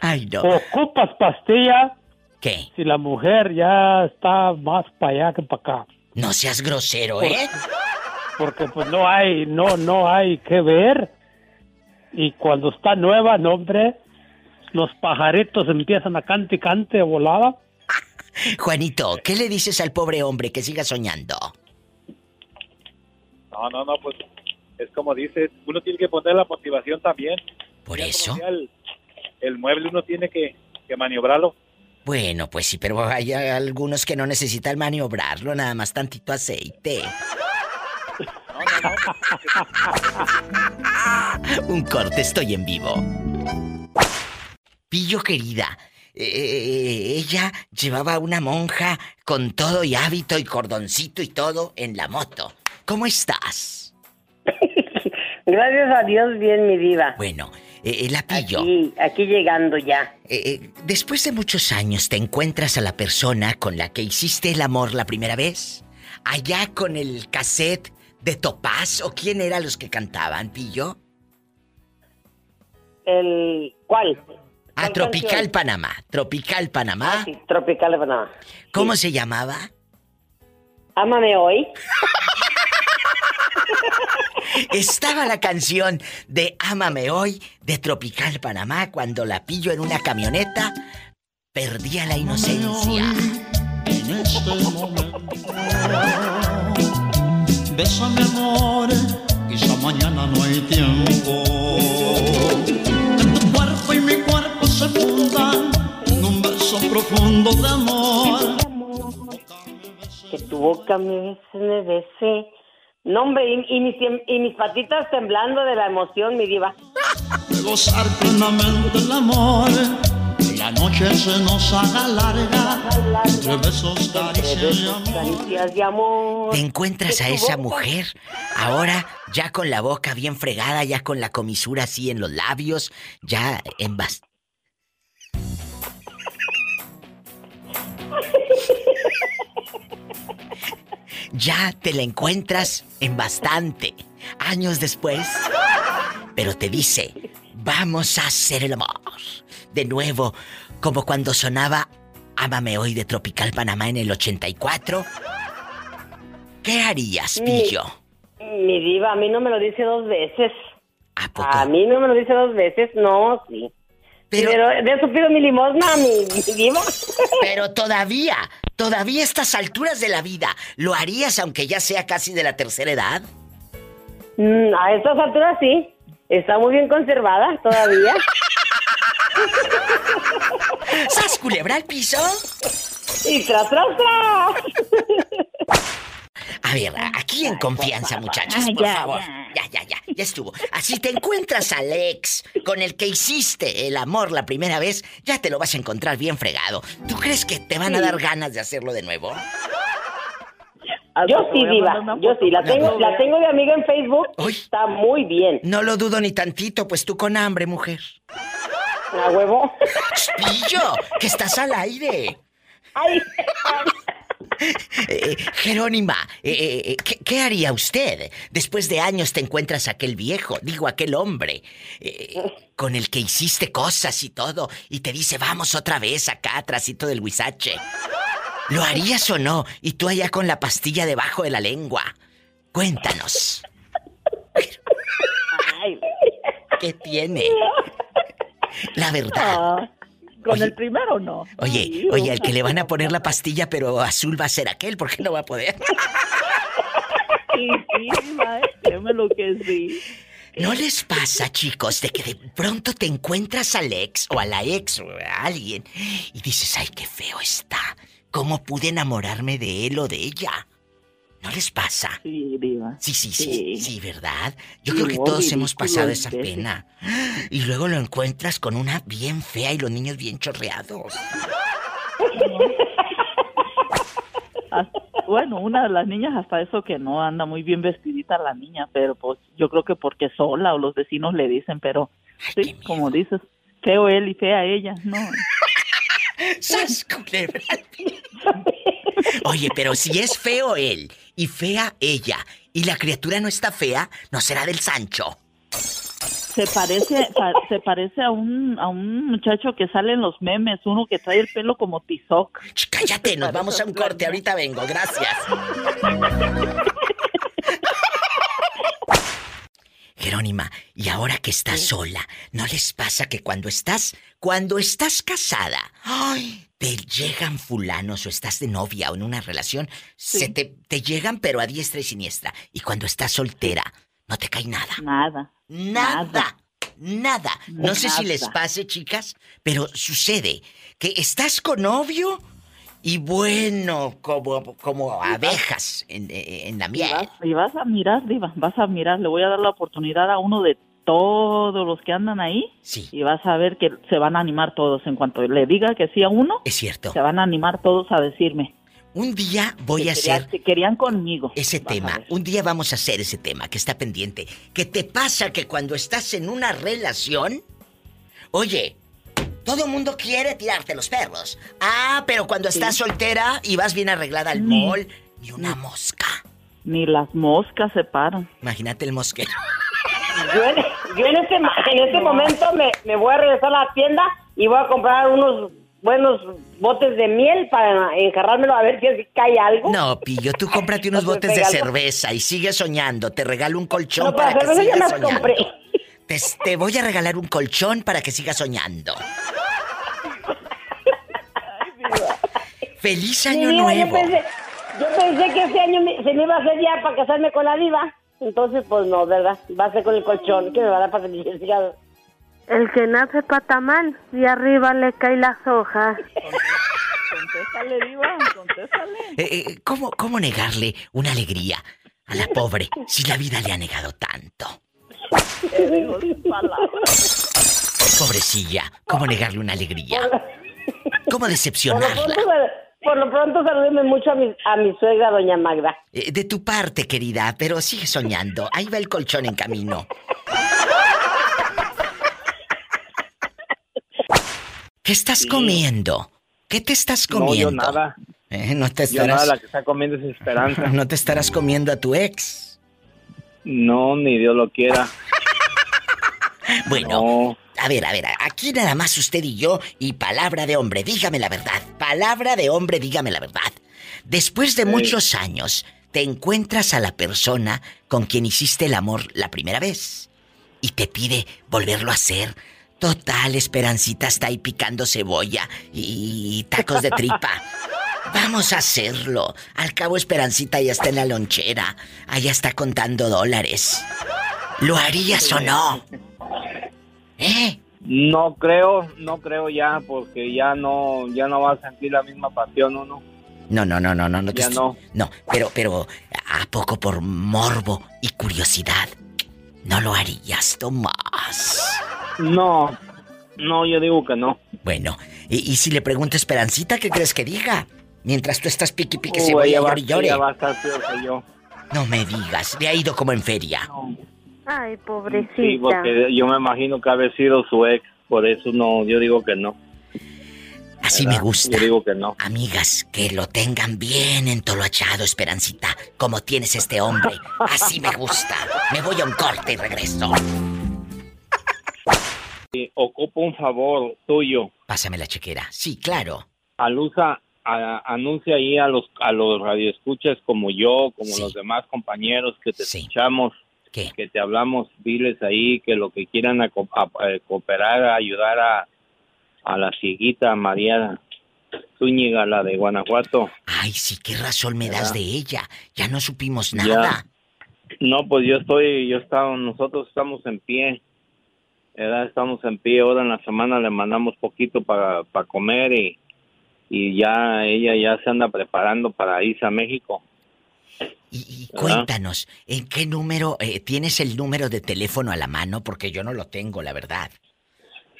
Ay, no. ¿Ocupas pastilla? ¿Qué? Si la mujer ya está más para allá que para acá. No seas grosero, ¿eh? Porque pues no hay, no, no hay que ver. Y cuando está nueva, no, hombre, los pajaritos empiezan a cante y cante volada. Juanito, ¿qué le dices al pobre hombre que siga soñando? No, no, no, pues es como dices, uno tiene que poner la motivación también. Por Ya eso. El, el mueble uno tiene que, que maniobrarlo. Bueno, pues sí, pero hay algunos que no necesitan maniobrarlo, nada más tantito aceite. Un corte, estoy en vivo. Pillo querida, eh, ella llevaba una monja con todo y hábito y cordoncito y todo en la moto. ¿Cómo estás? Gracias a Dios, bien, mi diva. Bueno, eh, eh, la pillo. Aquí, aquí llegando ya. Eh, eh, después de muchos años te encuentras a la persona con la que hiciste el amor la primera vez. Allá con el cassette de Topaz o quién eran los que cantaban, Pillo? El, ¿Cuál? Ah, ¿Cuál Tropical canción? Panamá. Tropical Panamá. Sí, Tropical de Panamá. ¿Cómo se llamaba? Ámame hoy. Estaba la canción de Ámame hoy de Tropical Panamá cuando la pillo en una camioneta. Perdía la inocencia. En este momento. Bésame amor, quizá mañana no hay tiempo. Beso profundo de amor. Que tu boca me bese, me bese. No, hombre, y, y mis, y mis patitas temblando de la emoción, mi diva. De gozar plenamente el amor. Que la noche se nos haga larga. Entre besos, caricias y amor. Caricias de amor. Te encuentras a esa mujer ahora ya con la boca bien fregada, ya con la comisura así en los labios, ya en bas- Ya te la encuentras en bastante años después. Pero te dice, vamos a hacer el amor. De nuevo, como cuando sonaba Ámame hoy de Tropical Panamá en el 84. ¿Qué harías, Pillo? Mi diva, a mí no me lo dice dos veces. ¿A mí no me lo dice dos veces, no, sí. Pero- Pero, de eso pido mi limosna, mi, mi diva. Pero todavía, todavía a estas alturas de la vida, ¿lo harías aunque ya sea casi de la tercera edad? Mm, a estas alturas sí. Está muy bien conservada todavía. ¿Sas culebra al piso? Y tras, tras, tras. A ver, aquí en confianza, muchachos, por favor. Ya, ya, ya, ya estuvo. Así te encuentras al ex con el que hiciste el amor la primera vez, ya te lo vas a encontrar bien fregado. ¿Tú crees que te van a dar ganas de hacerlo de nuevo? Yo sí, diva. Yo sí. La tengo, la tengo de amiga en Facebook. Está muy bien. No lo dudo ni tantito, pues tú con hambre, mujer. ¿A huevo? ¡Pillo! ¡Que estás al aire! Ay. Eh, Jerónima, eh, eh, ¿qué, qué haría usted? Después de años te encuentras aquel viejo, digo aquel hombre, con el que hiciste cosas y todo, y te dice, vamos otra vez acá, atrásito del huizache. ¿Lo harías o no? Y tú allá con la pastilla debajo de la lengua. Cuéntanos. ¿Qué tiene? La verdad. Con el primero no. Oye, oye, al que le van a poner la pastilla, pero azul va a ser aquel, porque no va a poder. Sí, sí, créeme lo que sí. ¿No les pasa, chicos, de que de pronto te encuentras al ex o a la ex o a alguien y dices, ay, qué feo está? ¿Cómo pude enamorarme de él o de ella? ¿No les pasa? Sí, diva. Sí, sí, sí, sí, ¿verdad? Yo Sí, creo que todos hemos pasado esa pena. Y luego lo encuentras con una bien fea y los niños bien chorreados. Bueno, una de las niñas hasta eso que no anda muy bien vestidita la niña, pero pues yo creo que porque sola o los vecinos le dicen, pero sí, como dices, feo él y fea ella, no. ¡Sas, culebra! Oye, pero si es feo él y fea ella y la criatura no está fea, ¿no será del Sancho? Se parece, pa- se parece a un, a un muchacho que sale en los memes, uno que trae el pelo como tizoc. Cállate, nos vamos a un corte, ahorita vengo, gracias. Jerónima, y ahora que estás sola, ¿no les pasa que cuando estás, cuando estás casada, ay, te llegan fulanos o estás de novia o en una relación, se te, te llegan pero a diestra y siniestra, y cuando estás soltera, no te cae nada. Nada. Nada. Nada. No sé si les pase, chicas, pero sucede que estás con novio y bueno, como, como abejas en, en la Y miel. vas, y vas a mirar, Diva, vas a mirar. Le voy a dar la oportunidad a uno de todos los que andan ahí. Sí. Y vas a ver que se van a animar todos. En cuanto le diga que sí a uno, Es cierto. se van a animar todos a decirme. Un día voy que a querían- hacer que querían conmigo. ese tema. Un día vamos a hacer ese tema que está pendiente. ¿Qué te pasa que cuando estás en una relación, oye, todo mundo quiere tirarte los perros. Ah, pero cuando estás soltera y vas bien arreglada al mall, ni una mosca. Ni las moscas se paran. Imagínate el mosquero. Yo, en- yo en este, en este momento me, me voy a regresar a la tienda y voy a comprar unos buenos botes de miel para enjarrármelo a ver si así cae algo. No, Pillo, tú cómprate unos No te botes de cerveza y sigue soñando. Te regalo un colchón No, para para que sigas soñando. compré. Te, te voy a regalar un colchón para que sigas soñando. ¡Feliz Sí, año nuevo! Yo pensé, yo pensé que este año se me iba a hacer ya para casarme con la diva. Entonces, pues no, ¿verdad? Va a ser con el colchón que me va a dar para felicidad. El que nace patamán y arriba le caen las hojas. Contéstale, Diva, contéstale. Eh, eh, ¿cómo, ¿Cómo negarle una alegría a la pobre si la vida le ha negado tanto? Te digo sin palabras. Pobrecilla, ¿cómo negarle una alegría? ¿Cómo decepcionarla? Por lo pronto salúdeme mucho a mi, a mi suegra, doña Magda. Eh, de tu parte, querida, pero sigue soñando. Ahí va el colchón en camino. ¿Qué estás comiendo? ¿Qué te estás No, comiendo? yo nada. Eh, no te Yo nada, estarás... la que está comiendo es esperanza. No te estarás comiendo a tu ex. No, ni Dios lo quiera. Bueno, a ver, a ver, aquí nada más usted y yo y palabra de hombre, dígame la verdad. Palabra de hombre, dígame la verdad. Después de Sí. muchos años, te encuentras a la persona con quien hiciste el amor la primera vez y te pide volverlo a hacer. Total, Esperancita está ahí picando cebolla y tacos de tripa. Vamos a hacerlo. Al cabo, Esperancita ya está en la lonchera. Allá está contando dólares. ¿Lo harías o no? ¿Eh? No creo, no creo ya, porque ya no, ya no va a sentir la misma pasión uno. No, no, no, no, no, no te Ya estoy- no. No, pero, pero, ¿a poco por morbo y curiosidad? No lo harías, Tomás. No, no, yo digo que no. Bueno, y, y si le pregunto a Esperancita, ¿qué crees que diga? Mientras tú estás piqui piqui cebolla, ella va- llore y llore. a. No me digas, le ha ido como en feria. Ay, pobrecita. Sí, porque yo me imagino que ha sido su ex, por eso no, yo digo que no. Así ¿Verdad? me gusta. Yo digo que no. Amigas, que lo tengan bien entoloachado, Esperancita, como tienes este hombre. Así me gusta. Me voy a un corte y regreso. Ocupo un favor tuyo. Pásame la chequera. Sí, claro. Alusa, a- anuncia ahí a los a los radioescuchas como yo, como los demás compañeros que te escuchamos, que te hablamos, diles ahí que lo que quieran a a cooperar, a ayudar a, a la cieguita María Zúñiga, la de Guanajuato. Ay, sí, qué razón me das de ella. Ya no supimos Ya. nada. No, pues yo estoy, yo estaba, nosotros estamos en pie, ¿verdad? Estamos en pie, ahora en la semana le mandamos poquito para comer y, y ya ella ya se anda preparando para irse a México. Y cuéntanos, ¿en qué número eh, tienes el número de teléfono a la mano? Porque yo no lo tengo, la verdad.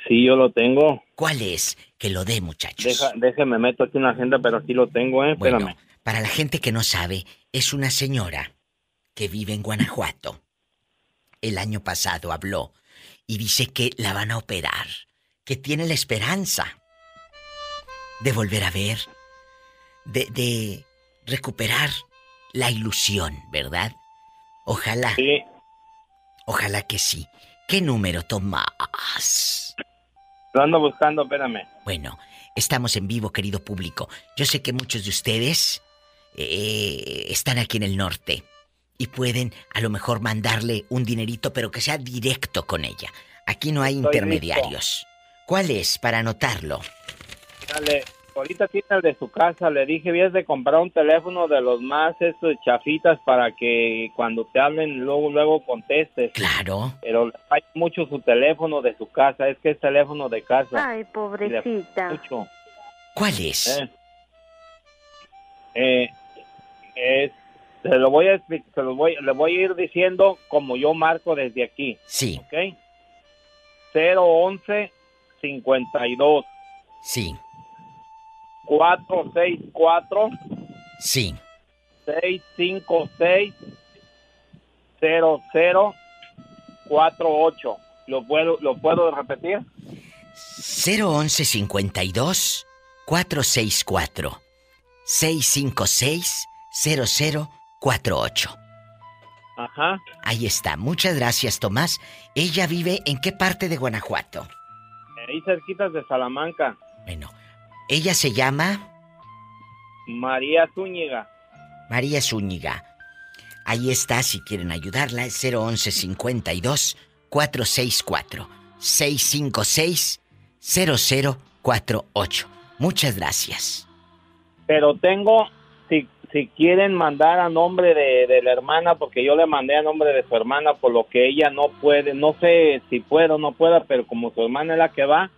Sí, yo lo tengo. ¿Cuál es? Que lo dé, muchachos. Deja, déjeme, meto aquí una agenda, pero aquí lo tengo, ¿eh? Bueno, Espérame. para la gente que no sabe, es una señora que vive en Guanajuato. El año pasado habló y dice que la van a operar, que tiene la esperanza de volver a ver, de, de recuperar la ilusión, ¿verdad? Ojalá. Sí. Ojalá que sí. ¿Qué número, Tomás? Lo ando buscando, espérame. Bueno, estamos en vivo, querido público. Yo sé que muchos de ustedes eh, están aquí en el norte y pueden a lo mejor mandarle un dinerito, pero que sea directo con ella. Aquí no hay Estoy intermediarios. ¿Cuál es para anotarlo? Dale, ahorita tiene el de su casa. Le dije, vienes de comprar un teléfono de los más estos chafitas para que cuando te hablen luego luego contestes. Claro. Pero hay mucho su teléfono de su casa. Es que es teléfono de casa. Ay, pobrecita. Mucho. ¿Cuál es? Eh, eh, es- se lo voy a se lo voy, le voy a ir diciendo como yo marco desde aquí. Sí. ¿Ok? 011 52 Sí, 464 sí. 656 0048. ¿Lo puedo, ¿Lo puedo repetir? 011 52 464 656 0048. Ajá. Ahí está. Muchas gracias, Tomás. ¿Ella vive en qué parte de Guanajuato? Ahí cerquitas de Salamanca. Ella se llama María Zúñiga. María Zúñiga. Ahí está, si quieren ayudarla, es 011 52 464 656 0048. Muchas gracias. Pero tengo, si, si quieren mandar a nombre de, de la hermana, porque yo le mandé a nombre de su hermana, por lo que ella no puede, no sé si puedo o no pueda, pero como su hermana es la que va,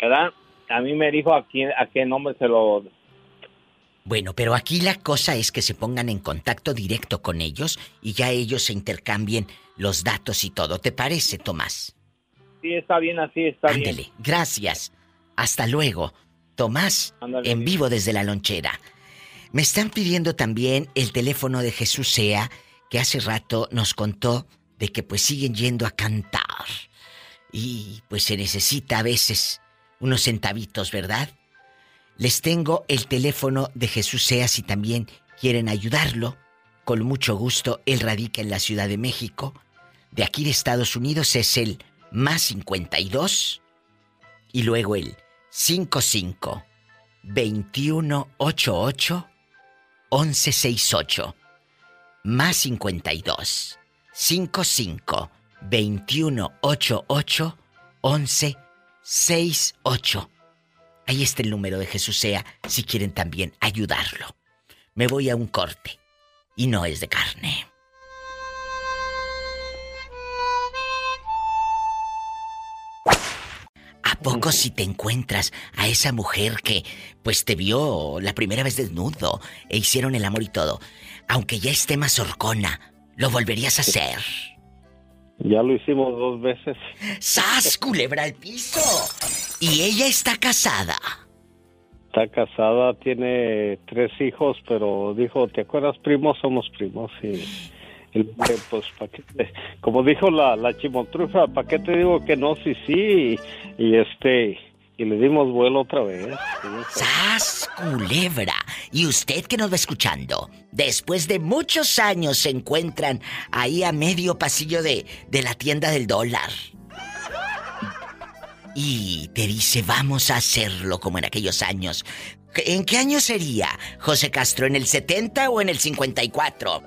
¿verdad? A mí me dijo a, quién, a qué nombre se lo... Bueno, pero aquí la cosa es que se pongan en contacto directo con ellos y ya ellos se intercambien los datos y todo. ¿Te parece, Tomás? Sí, está bien así, está bien. Ándele, gracias. Hasta luego. Tomás, Ándale, en bien. vivo desde la lonchera. Me están pidiendo también el teléfono de Jesús Sea, que hace rato nos contó de que pues siguen yendo a cantar. Y pues se necesita a veces unos centavitos, ¿verdad? Les tengo el teléfono de Jesús Sea si también quieren ayudarlo. Con mucho gusto, él radica en la Ciudad de México. De aquí de Estados Unidos es el más 52 y luego el 55 2188 1168 más 52 55 2188 1168 Ahí está el número de Jesús Sea si quieren también ayudarlo. Me voy a un corte y no es de carne. ¿A poco si te encuentras a esa mujer que pues te vio la primera vez desnudo e hicieron el amor y todo, aunque ya esté más horcona, lo volverías a hacer? Ya lo hicimos dos veces. ¡Sas, culebra al piso! Y ella está casada. Está casada, tiene tres hijos, pero dijo, ¿te acuerdas, primos? Somos primos. Y el, pues, ¿pa' qué te- como dijo la, la chimontrufa, ¿para qué te digo que no? Sí, sí. Y, y este, y le dimos vuelo otra vez. ¡Sas, culebra! Y usted que nos va escuchando, después de muchos años se encuentran ahí a medio pasillo de, de la tienda del dólar. Y te dice, vamos a hacerlo como en aquellos años. ¿En qué año sería, José Castro? ¿En el 70 o en el 54?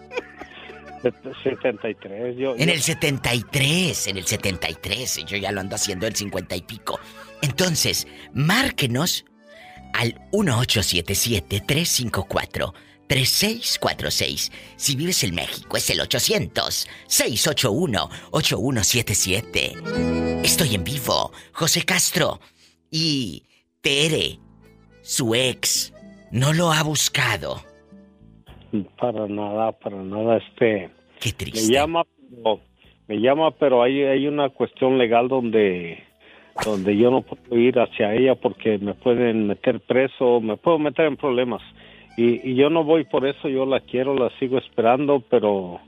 Set- 73. Yo, En yo- el 73, en el 73. Yo ya lo ando haciendo el 50 y pico. Entonces, márquenos al 1877-354-3646. Si vives en México, es el 800-681-8177. Estoy en vivo, José Castro. Y Tere, su ex, no lo ha buscado. Para nada, para nada, este... Qué Me llama, me llama, pero hay, hay una cuestión legal donde, donde yo no puedo ir hacia ella porque me pueden meter preso, me puedo meter en problemas. Y, y yo no voy por eso, yo la quiero, la sigo esperando, pero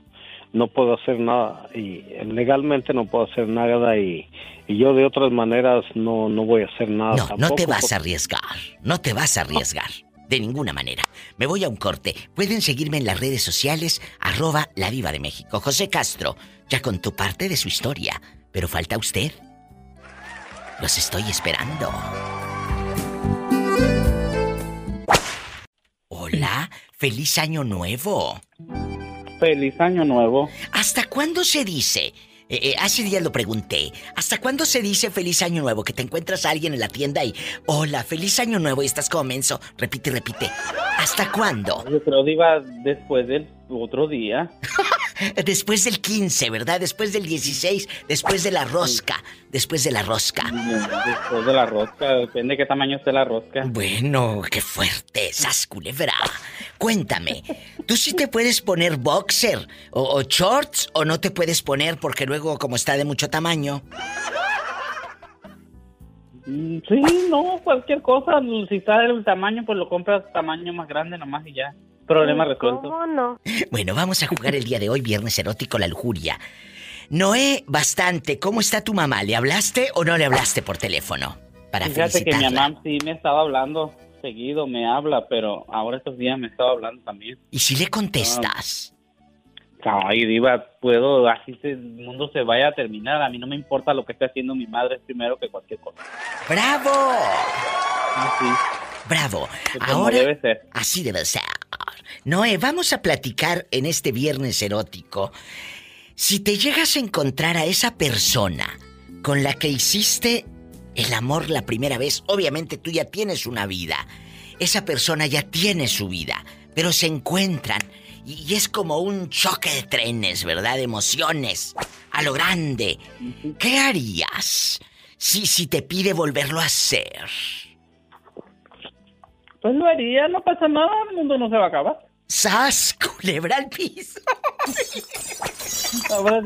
no puedo hacer nada. Y legalmente no puedo hacer nada y, y yo de otras maneras no, no voy a hacer nada. No, no te vas a arriesgar. No te vas a arriesgar. De ninguna manera. Me voy a un corte. Pueden seguirme en las redes sociales, arroba la viva de México. José Castro, ya contó parte de su historia. Pero falta usted. Los estoy esperando. Hola, feliz año nuevo. Feliz año nuevo. ¿Hasta cuándo se dice Eh, eh, hace días lo pregunté. ¿Hasta cuándo se dice feliz año nuevo? Que te encuentras a alguien en la tienda y. Hola, feliz año nuevo y estás como menso. Repite, repite. ¿Hasta cuándo? Yo creo que iba después del otro día. Después del 15, ¿verdad? Después del 16, después de la rosca. Después de la rosca. Después de la rosca, depende de qué tamaño esté la rosca. Bueno, qué fuerte, sas culebra. Cuéntame, ¿tú sí te puedes poner boxer o, o shorts o no te puedes poner porque luego como está de mucho tamaño? Mm, Sí, no, cualquier cosa. Si está del tamaño, pues lo compras tamaño más grande nomás y ya. Problema resuelto. ¿Cómo no? Bueno, vamos a jugar el día de hoy, viernes erótico, la lujuria. Noé, bastante, ¿cómo está tu mamá? ¿Le hablaste o no le hablaste por teléfono? Para Fíjate que mi mamá sí me estaba hablando seguido, me habla, pero ahora estos días me estaba hablando también. ¿Y si le contestas? Ay, diva, puedo, así se- el mundo se vaya a terminar. A mí no me importa lo que esté haciendo mi madre primero que cualquier cosa. ¡Bravo! Así. ¡Bravo! Ahora, debe ser. así debe ser. Noé, vamos a platicar en este viernes erótico. Si te llegas a encontrar a esa persona con la que hiciste el amor la primera vez, obviamente tú ya tienes una vida. Esa persona ya tiene su vida, pero se encuentran y, y es como un choque de trenes, ¿verdad? De emociones a lo grande. ¿Qué harías si, si te pide volverlo a hacer? Pues lo haría, no pasa nada, el mundo no se va a acabar. ¡Sas! Culebra al piso. Ahora,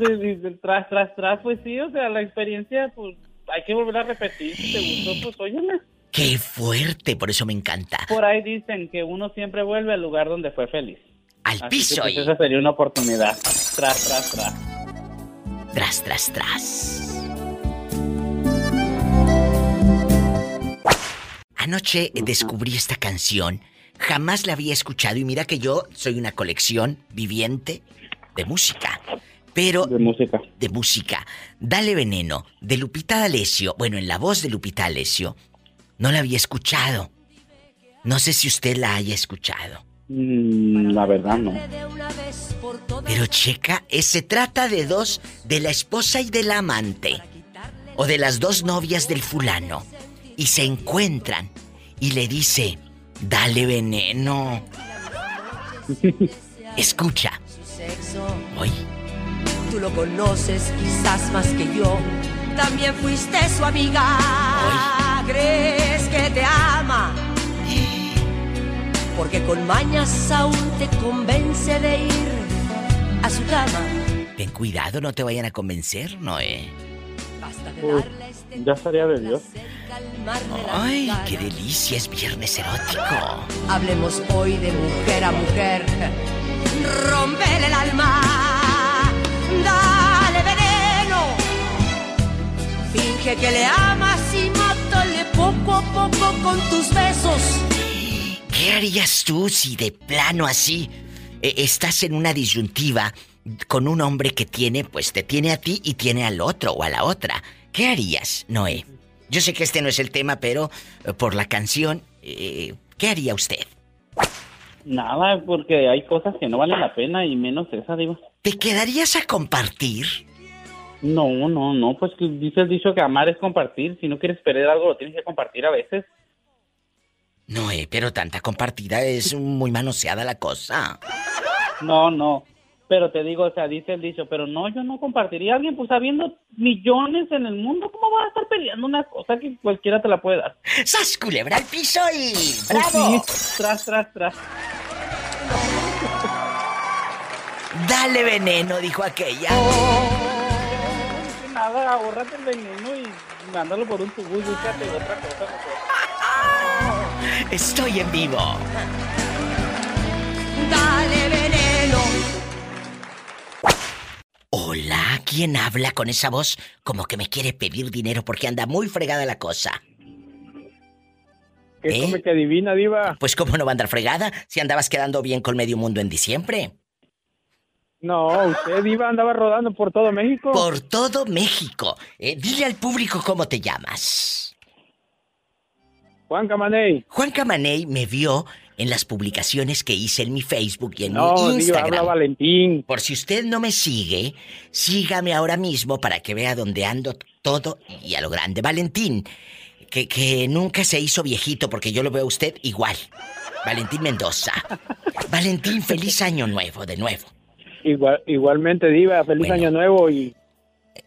tras, tras, tras, pues sí, o sea, la experiencia, pues hay que volver a repetir. Si te gustó, pues óyeme. ¡Qué fuerte! Por eso me encanta. Por ahí dicen que uno siempre vuelve al lugar donde fue feliz. Al Así piso que, pues, y- esa sería una oportunidad. Tras, tras, tras. Tras, tras, tras. Anoche descubrí esta canción. Jamás la había escuchado y mira que yo soy una colección viviente de música. Pero... De música. De música. Dale veneno. De Lupita D'Alessio. Bueno, en la voz de Lupita D'Alessio. No la había escuchado. No sé si usted la haya escuchado. Mm, la verdad, no. Pero checa, eh, se trata de dos, de la esposa y de la amante. O de las dos novias del fulano. Y se encuentran. Y le dice, dale veneno. Escucha. Hoy. Tú lo conoces quizás más que yo. También fuiste su amiga. ¿Crees que te ama? Porque con mañas aún te convence de ir a su cama. Ten cuidado, no te vayan a convencer, Noé. Uf, ya estaría de Dios. Ay, qué delicia, es viernes erótico. Hablemos hoy de mujer a mujer. Rompele el alma. Dale veneno. Finge que le amas y mátale poco a poco con tus besos. ¿Qué harías tú si de plano así eh, estás en una disyuntiva con un hombre que tiene, pues te tiene a ti y tiene al otro o a la otra? ¿Qué harías, Noé? Yo sé que este no es el tema, pero eh, por la canción, eh, ¿qué haría usted? Nada, porque hay cosas que no valen la pena y menos esa, digo. ¿Te quedarías a compartir? No, no, no, pues dice el dicho que amar es compartir. Si no quieres perder algo, lo tienes que compartir a veces. Noé, pero tanta compartida es muy manoseada la cosa. No, no. Pero te digo, o sea, dice el dicho, pero no, yo no compartiría a alguien, pues habiendo millones en el mundo, ¿cómo vas a estar peleando una cosa que cualquiera te la puede dar? ¡Sas, culebra al piso y... Pues ¡Bravo! sí, tras, tras, tras. Dale veneno, dijo aquella. Que nada, ahorrate el veneno y mándalo por un tubo y búscate otra cosa. mejor. Estoy en vivo. Dale veneno. Hola, ¿quién habla con esa voz como que me quiere pedir dinero porque anda muy fregada la cosa? ¿Qué ¿Eh? come que adivina, Diva? Pues cómo no va a andar fregada si andabas quedando bien con medio mundo en diciembre. No, usted, Diva, andaba rodando por todo México. Por todo México. Eh, dile al público cómo te llamas. Juan Camaney. Juan Camaney me vio en las publicaciones que hice en mi Facebook y en No, mi digo, Instagram. habla Valentín. Por si usted no me sigue, sígame ahora mismo para que vea dónde ando todo y a lo grande. Valentín, que, que nunca se hizo viejito porque yo lo veo a usted igual. Valentín Mendoza. Valentín, feliz año nuevo de nuevo. Igual, igualmente, Diva, feliz año nuevo y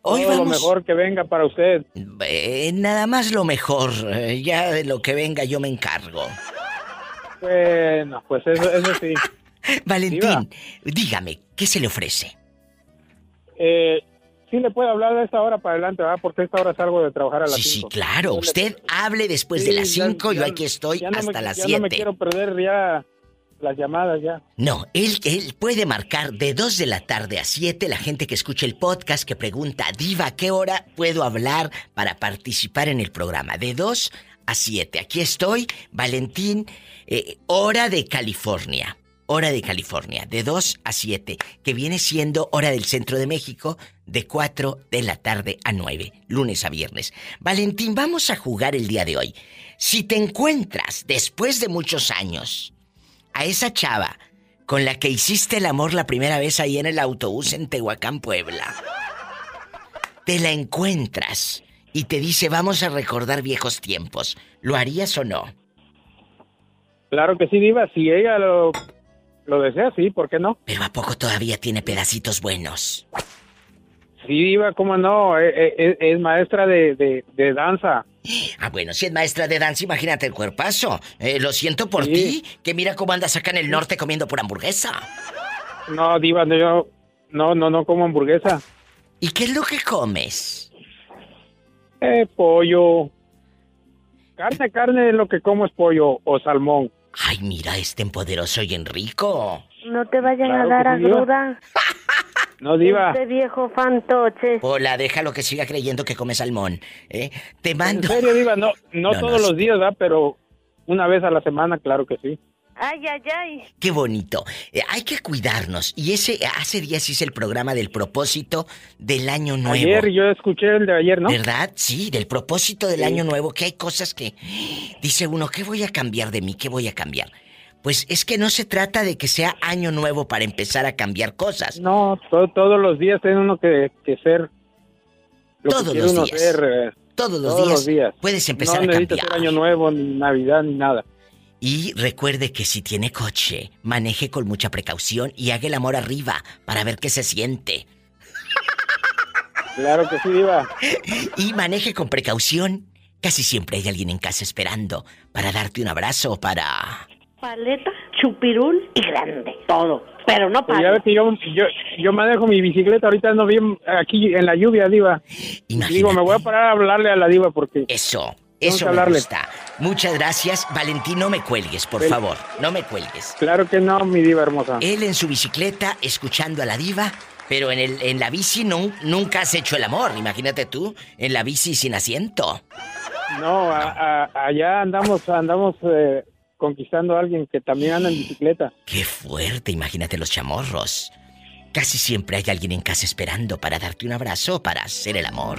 Hoy todo lo vamos- mejor que venga para usted. Eh, nada más lo mejor. eh, ya de lo que venga yo me encargo. Bueno, pues eso, eso sí. Valentín, dígame, ¿qué se le ofrece? Eh, sí le puedo hablar de esta hora para adelante, ¿verdad? Porque esta hora salgo de trabajar a las Sí, sí, 5. claro. Usted hable después Sí, de las ya- 5, yo aquí estoy no hasta me, las Ya no me 7. quiero perder ya las llamadas ya. No, él, él puede marcar de 2 de la tarde a 7 la gente que escucha el podcast que pregunta, Diva, ¿a qué hora puedo hablar para participar en el programa? De 2 a 7. Aquí estoy, Valentín, eh, hora de California. Hora de California, de 2 a 7, que viene siendo hora del centro de México, de 4 de la tarde a 9, lunes a viernes. Valentín, vamos a jugar el día de hoy. Si te encuentras después de muchos años a esa chava con la que hiciste el amor la primera vez ahí en el autobús en Tehuacán, Puebla. Te la encuentras y te dice vamos a recordar viejos tiempos. ¿Lo harías o no? Claro que sí, Diva. Si ella lo, lo desea, sí, ¿por qué no? Pero ¿a poco todavía tiene pedacitos buenos? Sí, Diva, ¿cómo no? Eh, eh, Es, es maestra de, de, de danza. Ah, bueno, si es maestra de danza, imagínate el cuerpazo. Eh, lo siento por ti, que mira cómo andas acá en el norte comiendo por hamburguesa. No, Diva, no, yo no, no, no como hamburguesa. ¿Y qué es lo que comes? Eh, pollo. Carne, carne, lo que como es pollo o salmón. Ay, mira, es tan poderoso y en rico. No te vayan Claro a dar agruda. No, Diva. Este viejo fantoche. Hola, déjalo que siga creyendo que come salmón. ¿eh? Te En mando. serio, Diva, no, no, No, todos no, los días, ¿verdad? Pero una vez a la semana, claro que sí. Ay, ay, ay. Qué bonito. Eh, hay que cuidarnos. Y ese, hace días hice el programa del propósito del año nuevo. Ayer yo escuché el de ayer, ¿no? ¿Verdad? Sí, del propósito del Sí. año nuevo, que hay cosas que dice uno, ¿qué voy a cambiar de mí? ¿Qué voy a cambiar? Pues es que no se trata de que sea año nuevo para empezar a cambiar cosas. No, to- todos los días tiene uno que, que ser lo Todos que los uno días. ser. eh, Todos los todos días puedes empezar no a cambiar. ser año nuevo, ni Navidad, ni nada. Y recuerde que si tiene coche, maneje con mucha precaución y haga el amor arriba para ver qué se siente. Claro que sí, Diva. Y maneje con precaución. Casi siempre hay alguien en casa esperando para darte un abrazo o para... Paleta, chupirul y grande. Todo. Pero no Pues ya para. ves que yo, yo, yo manejo mi bicicleta, ahorita ando bien aquí en la lluvia, Diva. Digo, me voy a parar a hablarle a la Diva porque... Eso, Eso me hablarle. gusta. Muchas gracias. Valentín, no me cuelgues, por favor. No me cuelgues. Claro que no, mi Diva hermosa. Él en su bicicleta, escuchando a la diva, pero en, el, en la bici no, nunca has hecho el amor. Imagínate tú, en la bici sin asiento. No, a- a- allá andamos, andamos eh, conquistando a alguien que también anda en bicicleta. Qué fuerte, imagínate los chamorros. Casi siempre hay alguien en casa esperando para darte un abrazo para hacer el amor.